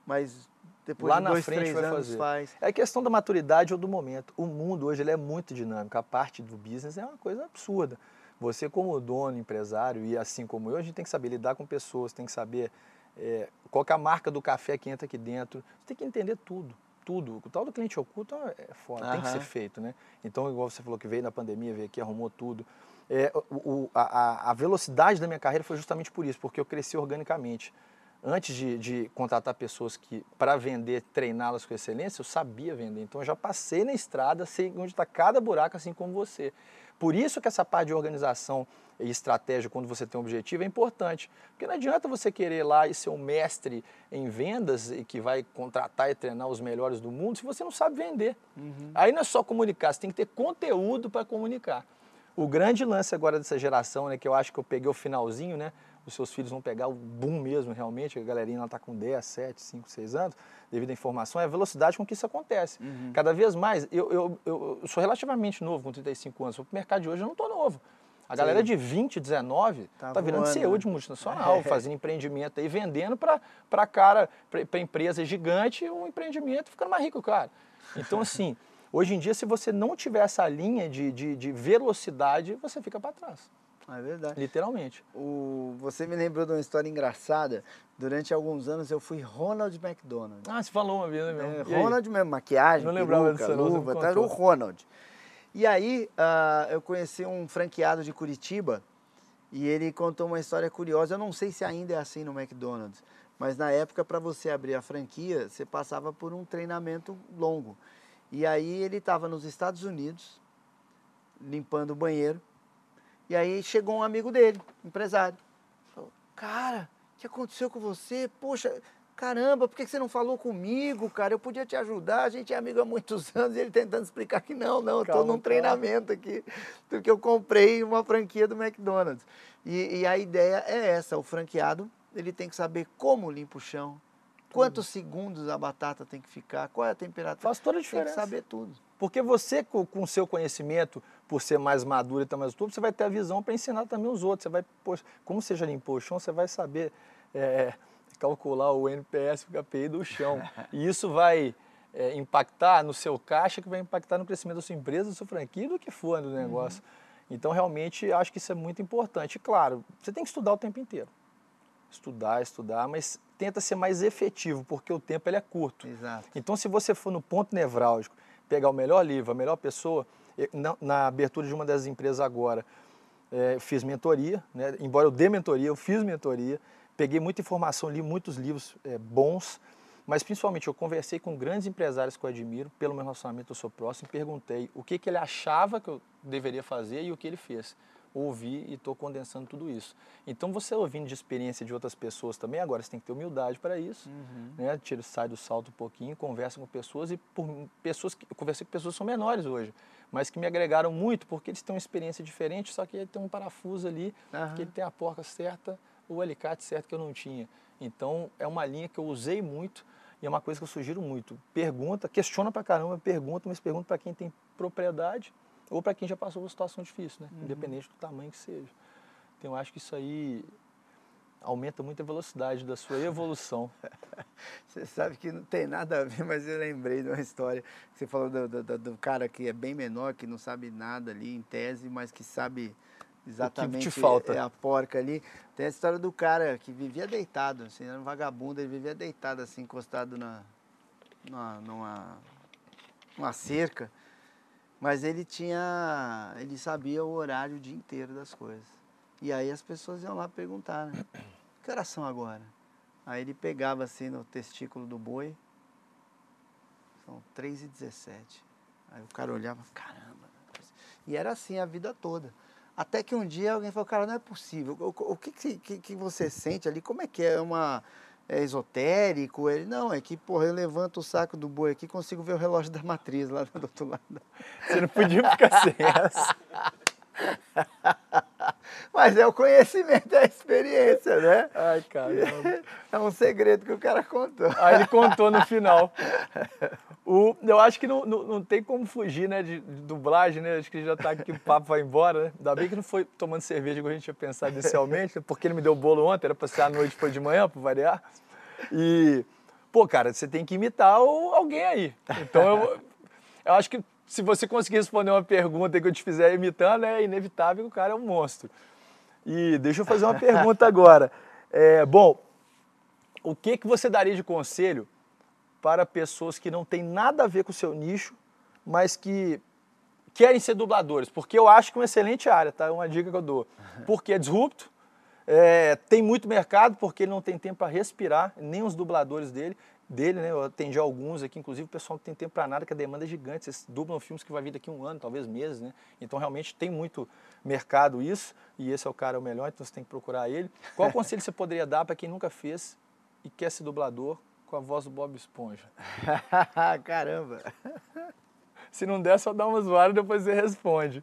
mas depois lá de dois, na frente vai fazer. Faz. É questão da maturidade ou do momento. O mundo hoje ele é muito dinâmico, a parte do business é uma coisa absurda. Você como dono, empresário e assim como eu, a gente tem que saber lidar com pessoas, tem que saber é, qual é a marca do café que entra aqui dentro. Você tem que entender tudo, tudo. O tal do cliente oculto é foda, uhum. tem que ser feito, né? Então, igual você falou que veio na pandemia, veio aqui, arrumou tudo. É, o, a, a velocidade da minha carreira foi justamente por isso, porque eu cresci organicamente antes de, de, contratar pessoas que para vender, treiná-las com excelência, eu sabia vender. Então eu já passei na estrada, sei onde está cada buraco, assim como você. Por isso que essa parte de organização e estratégia, quando você tem um objetivo, é importante. Porque não adianta você querer lá e ser um mestre em vendas e que vai contratar e treinar os melhores do mundo se você não sabe vender. Uhum. Aí não é só comunicar, você tem que ter conteúdo para comunicar. O grande lance agora dessa geração, né, que eu acho que eu peguei o finalzinho, né? Os seus filhos vão pegar o boom mesmo, realmente, a galerinha está com 10, 7, 5, 6 anos, devido à informação, é a velocidade com que isso acontece. Uhum. Cada vez mais, eu, eu, eu, sou relativamente novo, com 35 anos, o mercado de hoje eu não estou novo. A galera Sim. de 20, 19 tá, tá virando CEO de multinacional, é. fazendo empreendimento aí, vendendo para cara, para empresa gigante, um empreendimento ficando mais rico, cara. Então, (laughs) assim, hoje em dia, se você não tiver essa linha de, de, de velocidade, você fica para trás. É verdade. Literalmente. O, você me lembrou de uma história engraçada. Durante alguns anos eu fui Ronald McDonald. Ah, você falou uma vez, né, mesmo? É, Ronald mesmo, maquiagem, não lembrava peruca, luva, tá, era o Ronald. E aí uh, eu conheci um franqueado de Curitiba e ele contou uma história curiosa. Eu não sei se ainda é assim no McDonald's, mas na época para você abrir a franquia, você passava por um treinamento longo. E aí ele estava nos Estados Unidos, limpando o banheiro, e aí chegou um amigo dele, empresário. Falou, cara, o que aconteceu com você? Poxa, caramba, por que você não falou comigo, cara? Eu podia te ajudar, a gente é amigo há muitos (laughs) anos. E ele tentando explicar que não, não, eu estou num treinamento aqui, porque eu comprei uma franquia do McDonald's. E, e, a ideia é essa, o franqueado, ele tem que saber como limpa o chão, quantos segundos a batata tem que ficar, qual é a temperatura. Faz toda a diferença. Tem que saber tudo. Porque você, com o seu conhecimento, por ser mais maduro e ter mais tudo, você vai ter a visão para ensinar também os outros. Você vai, poxa, como você já limpou o chão, você vai saber é, calcular o NPS, o KPI do chão. (laughs) E isso vai é, impactar no seu caixa, que vai impactar no crescimento da sua empresa, da sua franquia, do que for do negócio. Uhum. Então, realmente, acho que isso é muito importante. E, claro, você tem que estudar o tempo inteiro. Estudar, estudar, mas tenta ser mais efetivo, porque o tempo ele é curto. Exato. Então, se você for no ponto nevrálgico, pegar o melhor livro, a melhor pessoa, na, abertura de uma das empresas agora, é, fiz mentoria, né? embora eu dê mentoria, eu fiz mentoria, peguei muita informação, li muitos livros é, bons, mas principalmente eu conversei com grandes empresários que eu admiro, pelo meu relacionamento eu sou próximo, perguntei o que, que ele achava que eu deveria fazer e o que ele fez ouvi e estou condensando tudo isso. Então, você ouvindo de experiência de outras pessoas também, agora você tem que ter humildade para isso, uhum. né? Tira, sai do salto um pouquinho, conversa com pessoas e por pessoas que eu conversei com pessoas que são menores hoje, mas que me agregaram muito porque eles têm uma experiência diferente, só que ele tem um parafuso ali, uhum. que ele tem a porca certa, o alicate certo que eu não tinha. Então, é uma linha que eu usei muito e é uma coisa que eu sugiro muito. Pergunta, questiona pra caramba, pergunta, mas pergunta para quem tem propriedade ou para quem já passou por situação difícil, né? Uhum. Independente do tamanho que seja. Então eu acho que isso aí aumenta muito a velocidade da sua evolução. (laughs) você sabe que não tem nada a ver, mas eu lembrei de uma história. Você falou do, do, do cara que é bem menor, que não sabe nada ali em tese, mas que sabe exatamente o que te falta. É a porca ali. Tem a história do cara que vivia deitado, assim, era um vagabundo, ele vivia deitado assim, encostado na, numa, numa, numa cerca. Mas ele tinha, ele sabia o horário o dia inteiro das coisas. E aí as pessoas iam lá perguntar, né? Que horas são agora? Aí ele pegava assim no testículo do boi. São 3 e 17. Aí o cara olhava, caramba. E era assim a vida toda. Até que um dia alguém falou, cara, não é possível. O, que, que, que você sente ali? Como é que é? É uma é esotérico. Ele, não, é que, porra, eu levanto o saco do boi aqui consigo ver o relógio da matriz lá do outro lado. (laughs) Você não podia ficar sem essa. (laughs) Mas é o conhecimento, é a experiência, né? Ai, caramba. (laughs) É um segredo que o cara contou. Aí ele contou no final. (laughs) O, eu acho que não, não, não tem como fugir, né, de, de, dublagem, né? Acho que já tá aqui, o papo vai embora, né? Ainda bem que não foi tomando cerveja como a gente tinha pensado inicialmente, porque ele me deu bolo ontem, era pra ser à noite, foi de manhã, pra variar. E, pô, cara, você tem que imitar alguém aí. Então eu, eu acho que se você conseguir responder uma pergunta que eu te fizer imitando, é inevitável que o cara é um monstro. E deixa eu fazer uma pergunta (laughs) agora. É, bom, o que, que você daria de conselho para pessoas que não têm nada a ver com o seu nicho, mas que querem ser dubladores? Porque eu acho que é uma excelente área, tá? É uma dica que eu dou. Porque é disrupto, é, tem muito mercado, porque ele não tem tempo para respirar, nem os dubladores dele dele, né? Eu atendi alguns aqui, inclusive o pessoal não tem tempo para nada, que a demanda é gigante. Vocês dublam filmes que vai vir daqui um ano, talvez meses, né? Então realmente tem muito mercado isso, e esse é o cara o melhor, então você tem que procurar ele. Qual (laughs) conselho você poderia dar para quem nunca fez e quer ser dublador com a voz do Bob Esponja? (laughs) Caramba! Se não der, só dá uma zoada e depois você responde.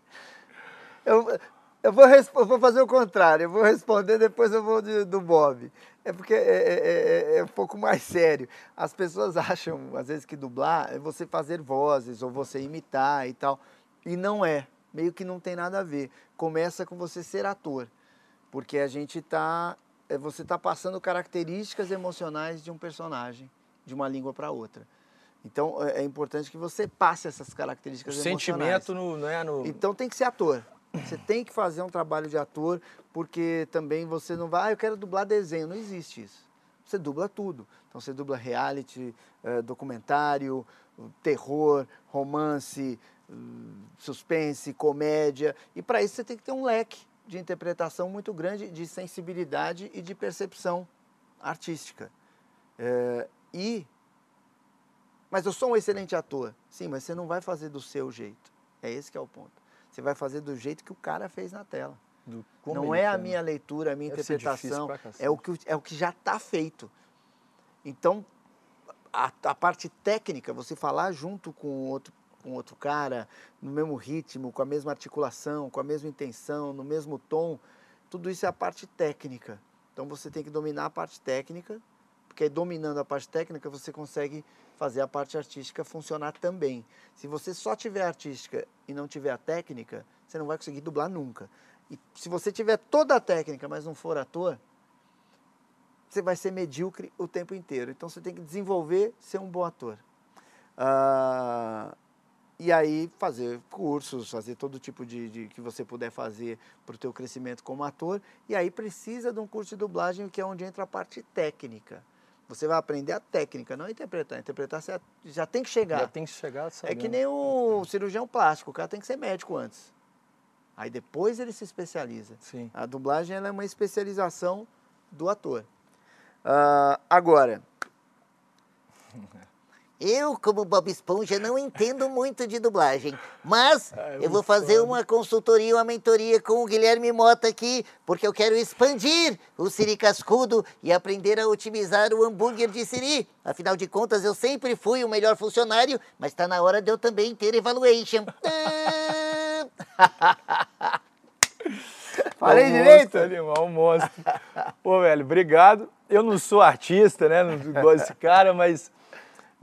Eu, eu vou, eu vou fazer o contrário, eu vou responder, depois eu vou de, do Bob. É porque é, é, é, é, um pouco mais (laughs) sério. As pessoas (laughs) acham, às vezes, que dublar é você fazer vozes ou você imitar e tal. E não é. Meio que não tem nada a ver. Começa com você ser ator. Porque a gente está. É, você está passando características emocionais de um personagem, de uma língua para outra. Então é, é importante que você passe essas características o emocionais. Sentimento no, não é no. Então tem que ser ator. Você tem que fazer um trabalho de ator, porque também você não vai, ah, eu quero dublar desenho. Não existe isso. Você dubla tudo. Então você dubla reality, eh, documentário, terror, romance, hum, suspense, comédia. E para isso você tem que ter um leque de interpretação muito grande, de sensibilidade e de percepção artística. É, e. Mas eu sou um excelente ator. Sim, mas você não vai fazer do seu jeito. É esse que é o ponto. Você vai fazer do jeito que o cara fez na tela. não é a minha leitura, a minha Deve interpretação, é o, que, é o que já está feito. Então, a, a, parte técnica, você falar junto com outro, com outro cara, no mesmo ritmo, com a mesma articulação, com a mesma intenção, no mesmo tom, tudo isso é a parte técnica. Então você tem que dominar a parte técnica, porque dominando a parte técnica você consegue fazer a parte artística funcionar também. Se você só tiver artística e não tiver a técnica, você não vai conseguir dublar nunca. E se você tiver toda a técnica, mas não for ator, você vai ser medíocre o tempo inteiro. Então você tem que desenvolver ser um bom ator. Uh, e aí fazer cursos, fazer todo tipo de, de que você puder fazer para o teu crescimento como ator. E aí precisa de um curso de dublagem, que é onde entra a parte técnica. Você vai aprender a técnica, não a interpretar. Interpretar você já tem que chegar. Já tem que chegar sabendo. É que nem o cirurgião plástico, o cara tem que ser médico antes. Aí depois ele se especializa. Sim. A dublagem é uma especialização do ator. Uh, agora, Eu, como Bob Esponja, não entendo muito de dublagem, mas é, eu vou fazer uma consultoria, uma mentoria com o Guilherme Mota aqui, porque eu quero expandir o Siri Cascudo e aprender a otimizar o hambúrguer de Siri. Afinal de contas, eu sempre fui o melhor funcionário, mas está na hora de eu também ter evaluation. (laughs) Falei direito? Animal, um monstro. Pô, velho, obrigado. Eu não sou artista, né? Não gosto desse cara, mas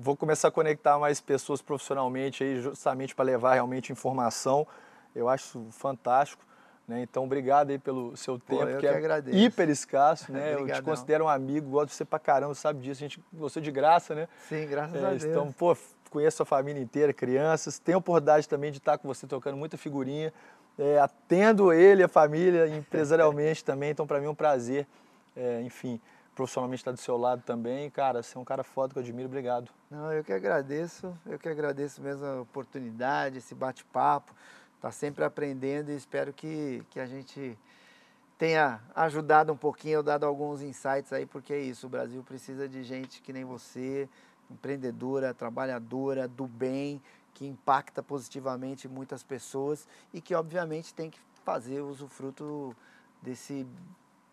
vou começar a conectar mais pessoas profissionalmente aí, justamente para levar realmente informação. Eu acho fantástico. Né? Então, obrigado aí pelo seu Pô, tempo, que, que, é agradeço. hiper escasso, né? eu te considero um amigo, gosto de você pra caramba, sabe disso. A gente gostou de graça, né? Sim, graças é, a Deus. Então, pô, conheço a família inteira, crianças. Tenho a oportunidade também de estar com você tocando muita figurinha. É, atendo ele, a família, (laughs) empresarialmente também. Então, para mim é um prazer. É, enfim, profissionalmente estar tá do seu lado também. Cara, você é um cara foda que eu admiro, obrigado. Não, eu que agradeço, eu que agradeço mesmo a oportunidade, esse bate-papo. Tá sempre aprendendo e espero que, que a gente tenha ajudado um pouquinho, dado alguns insights aí, porque é isso, o Brasil precisa de gente que nem você, empreendedora, trabalhadora, do bem, que impacta positivamente muitas pessoas e que obviamente tem que fazer usufruto desse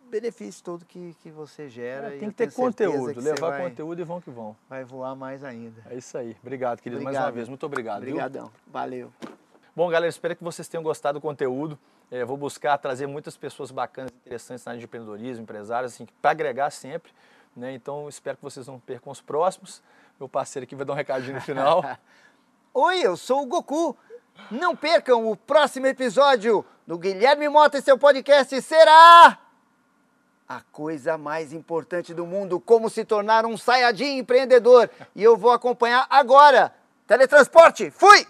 benefício todo que, que você gera. É, tem que ter conteúdo, que levar vai, conteúdo e vão que vão. Vai voar mais ainda. É isso aí. Obrigado, querido, obrigado. mais uma vez. Muito obrigado. Obrigadão. Viu? Valeu. Bom, galera, espero que vocês tenham gostado do conteúdo. É, vou buscar trazer muitas pessoas bacanas, interessantes na área de empreendedorismo, empresários, assim, para agregar sempre. Né? Então, espero que vocês não percam os próximos. Meu parceiro aqui vai dar um recadinho no final. (laughs) Oi, eu sou o Goku. Não percam o próximo episódio do Guilherme Mota e seu podcast será a coisa mais importante do mundo, como se tornar um Saiyajin empreendedor. E eu vou acompanhar agora. Teletransporte, fui!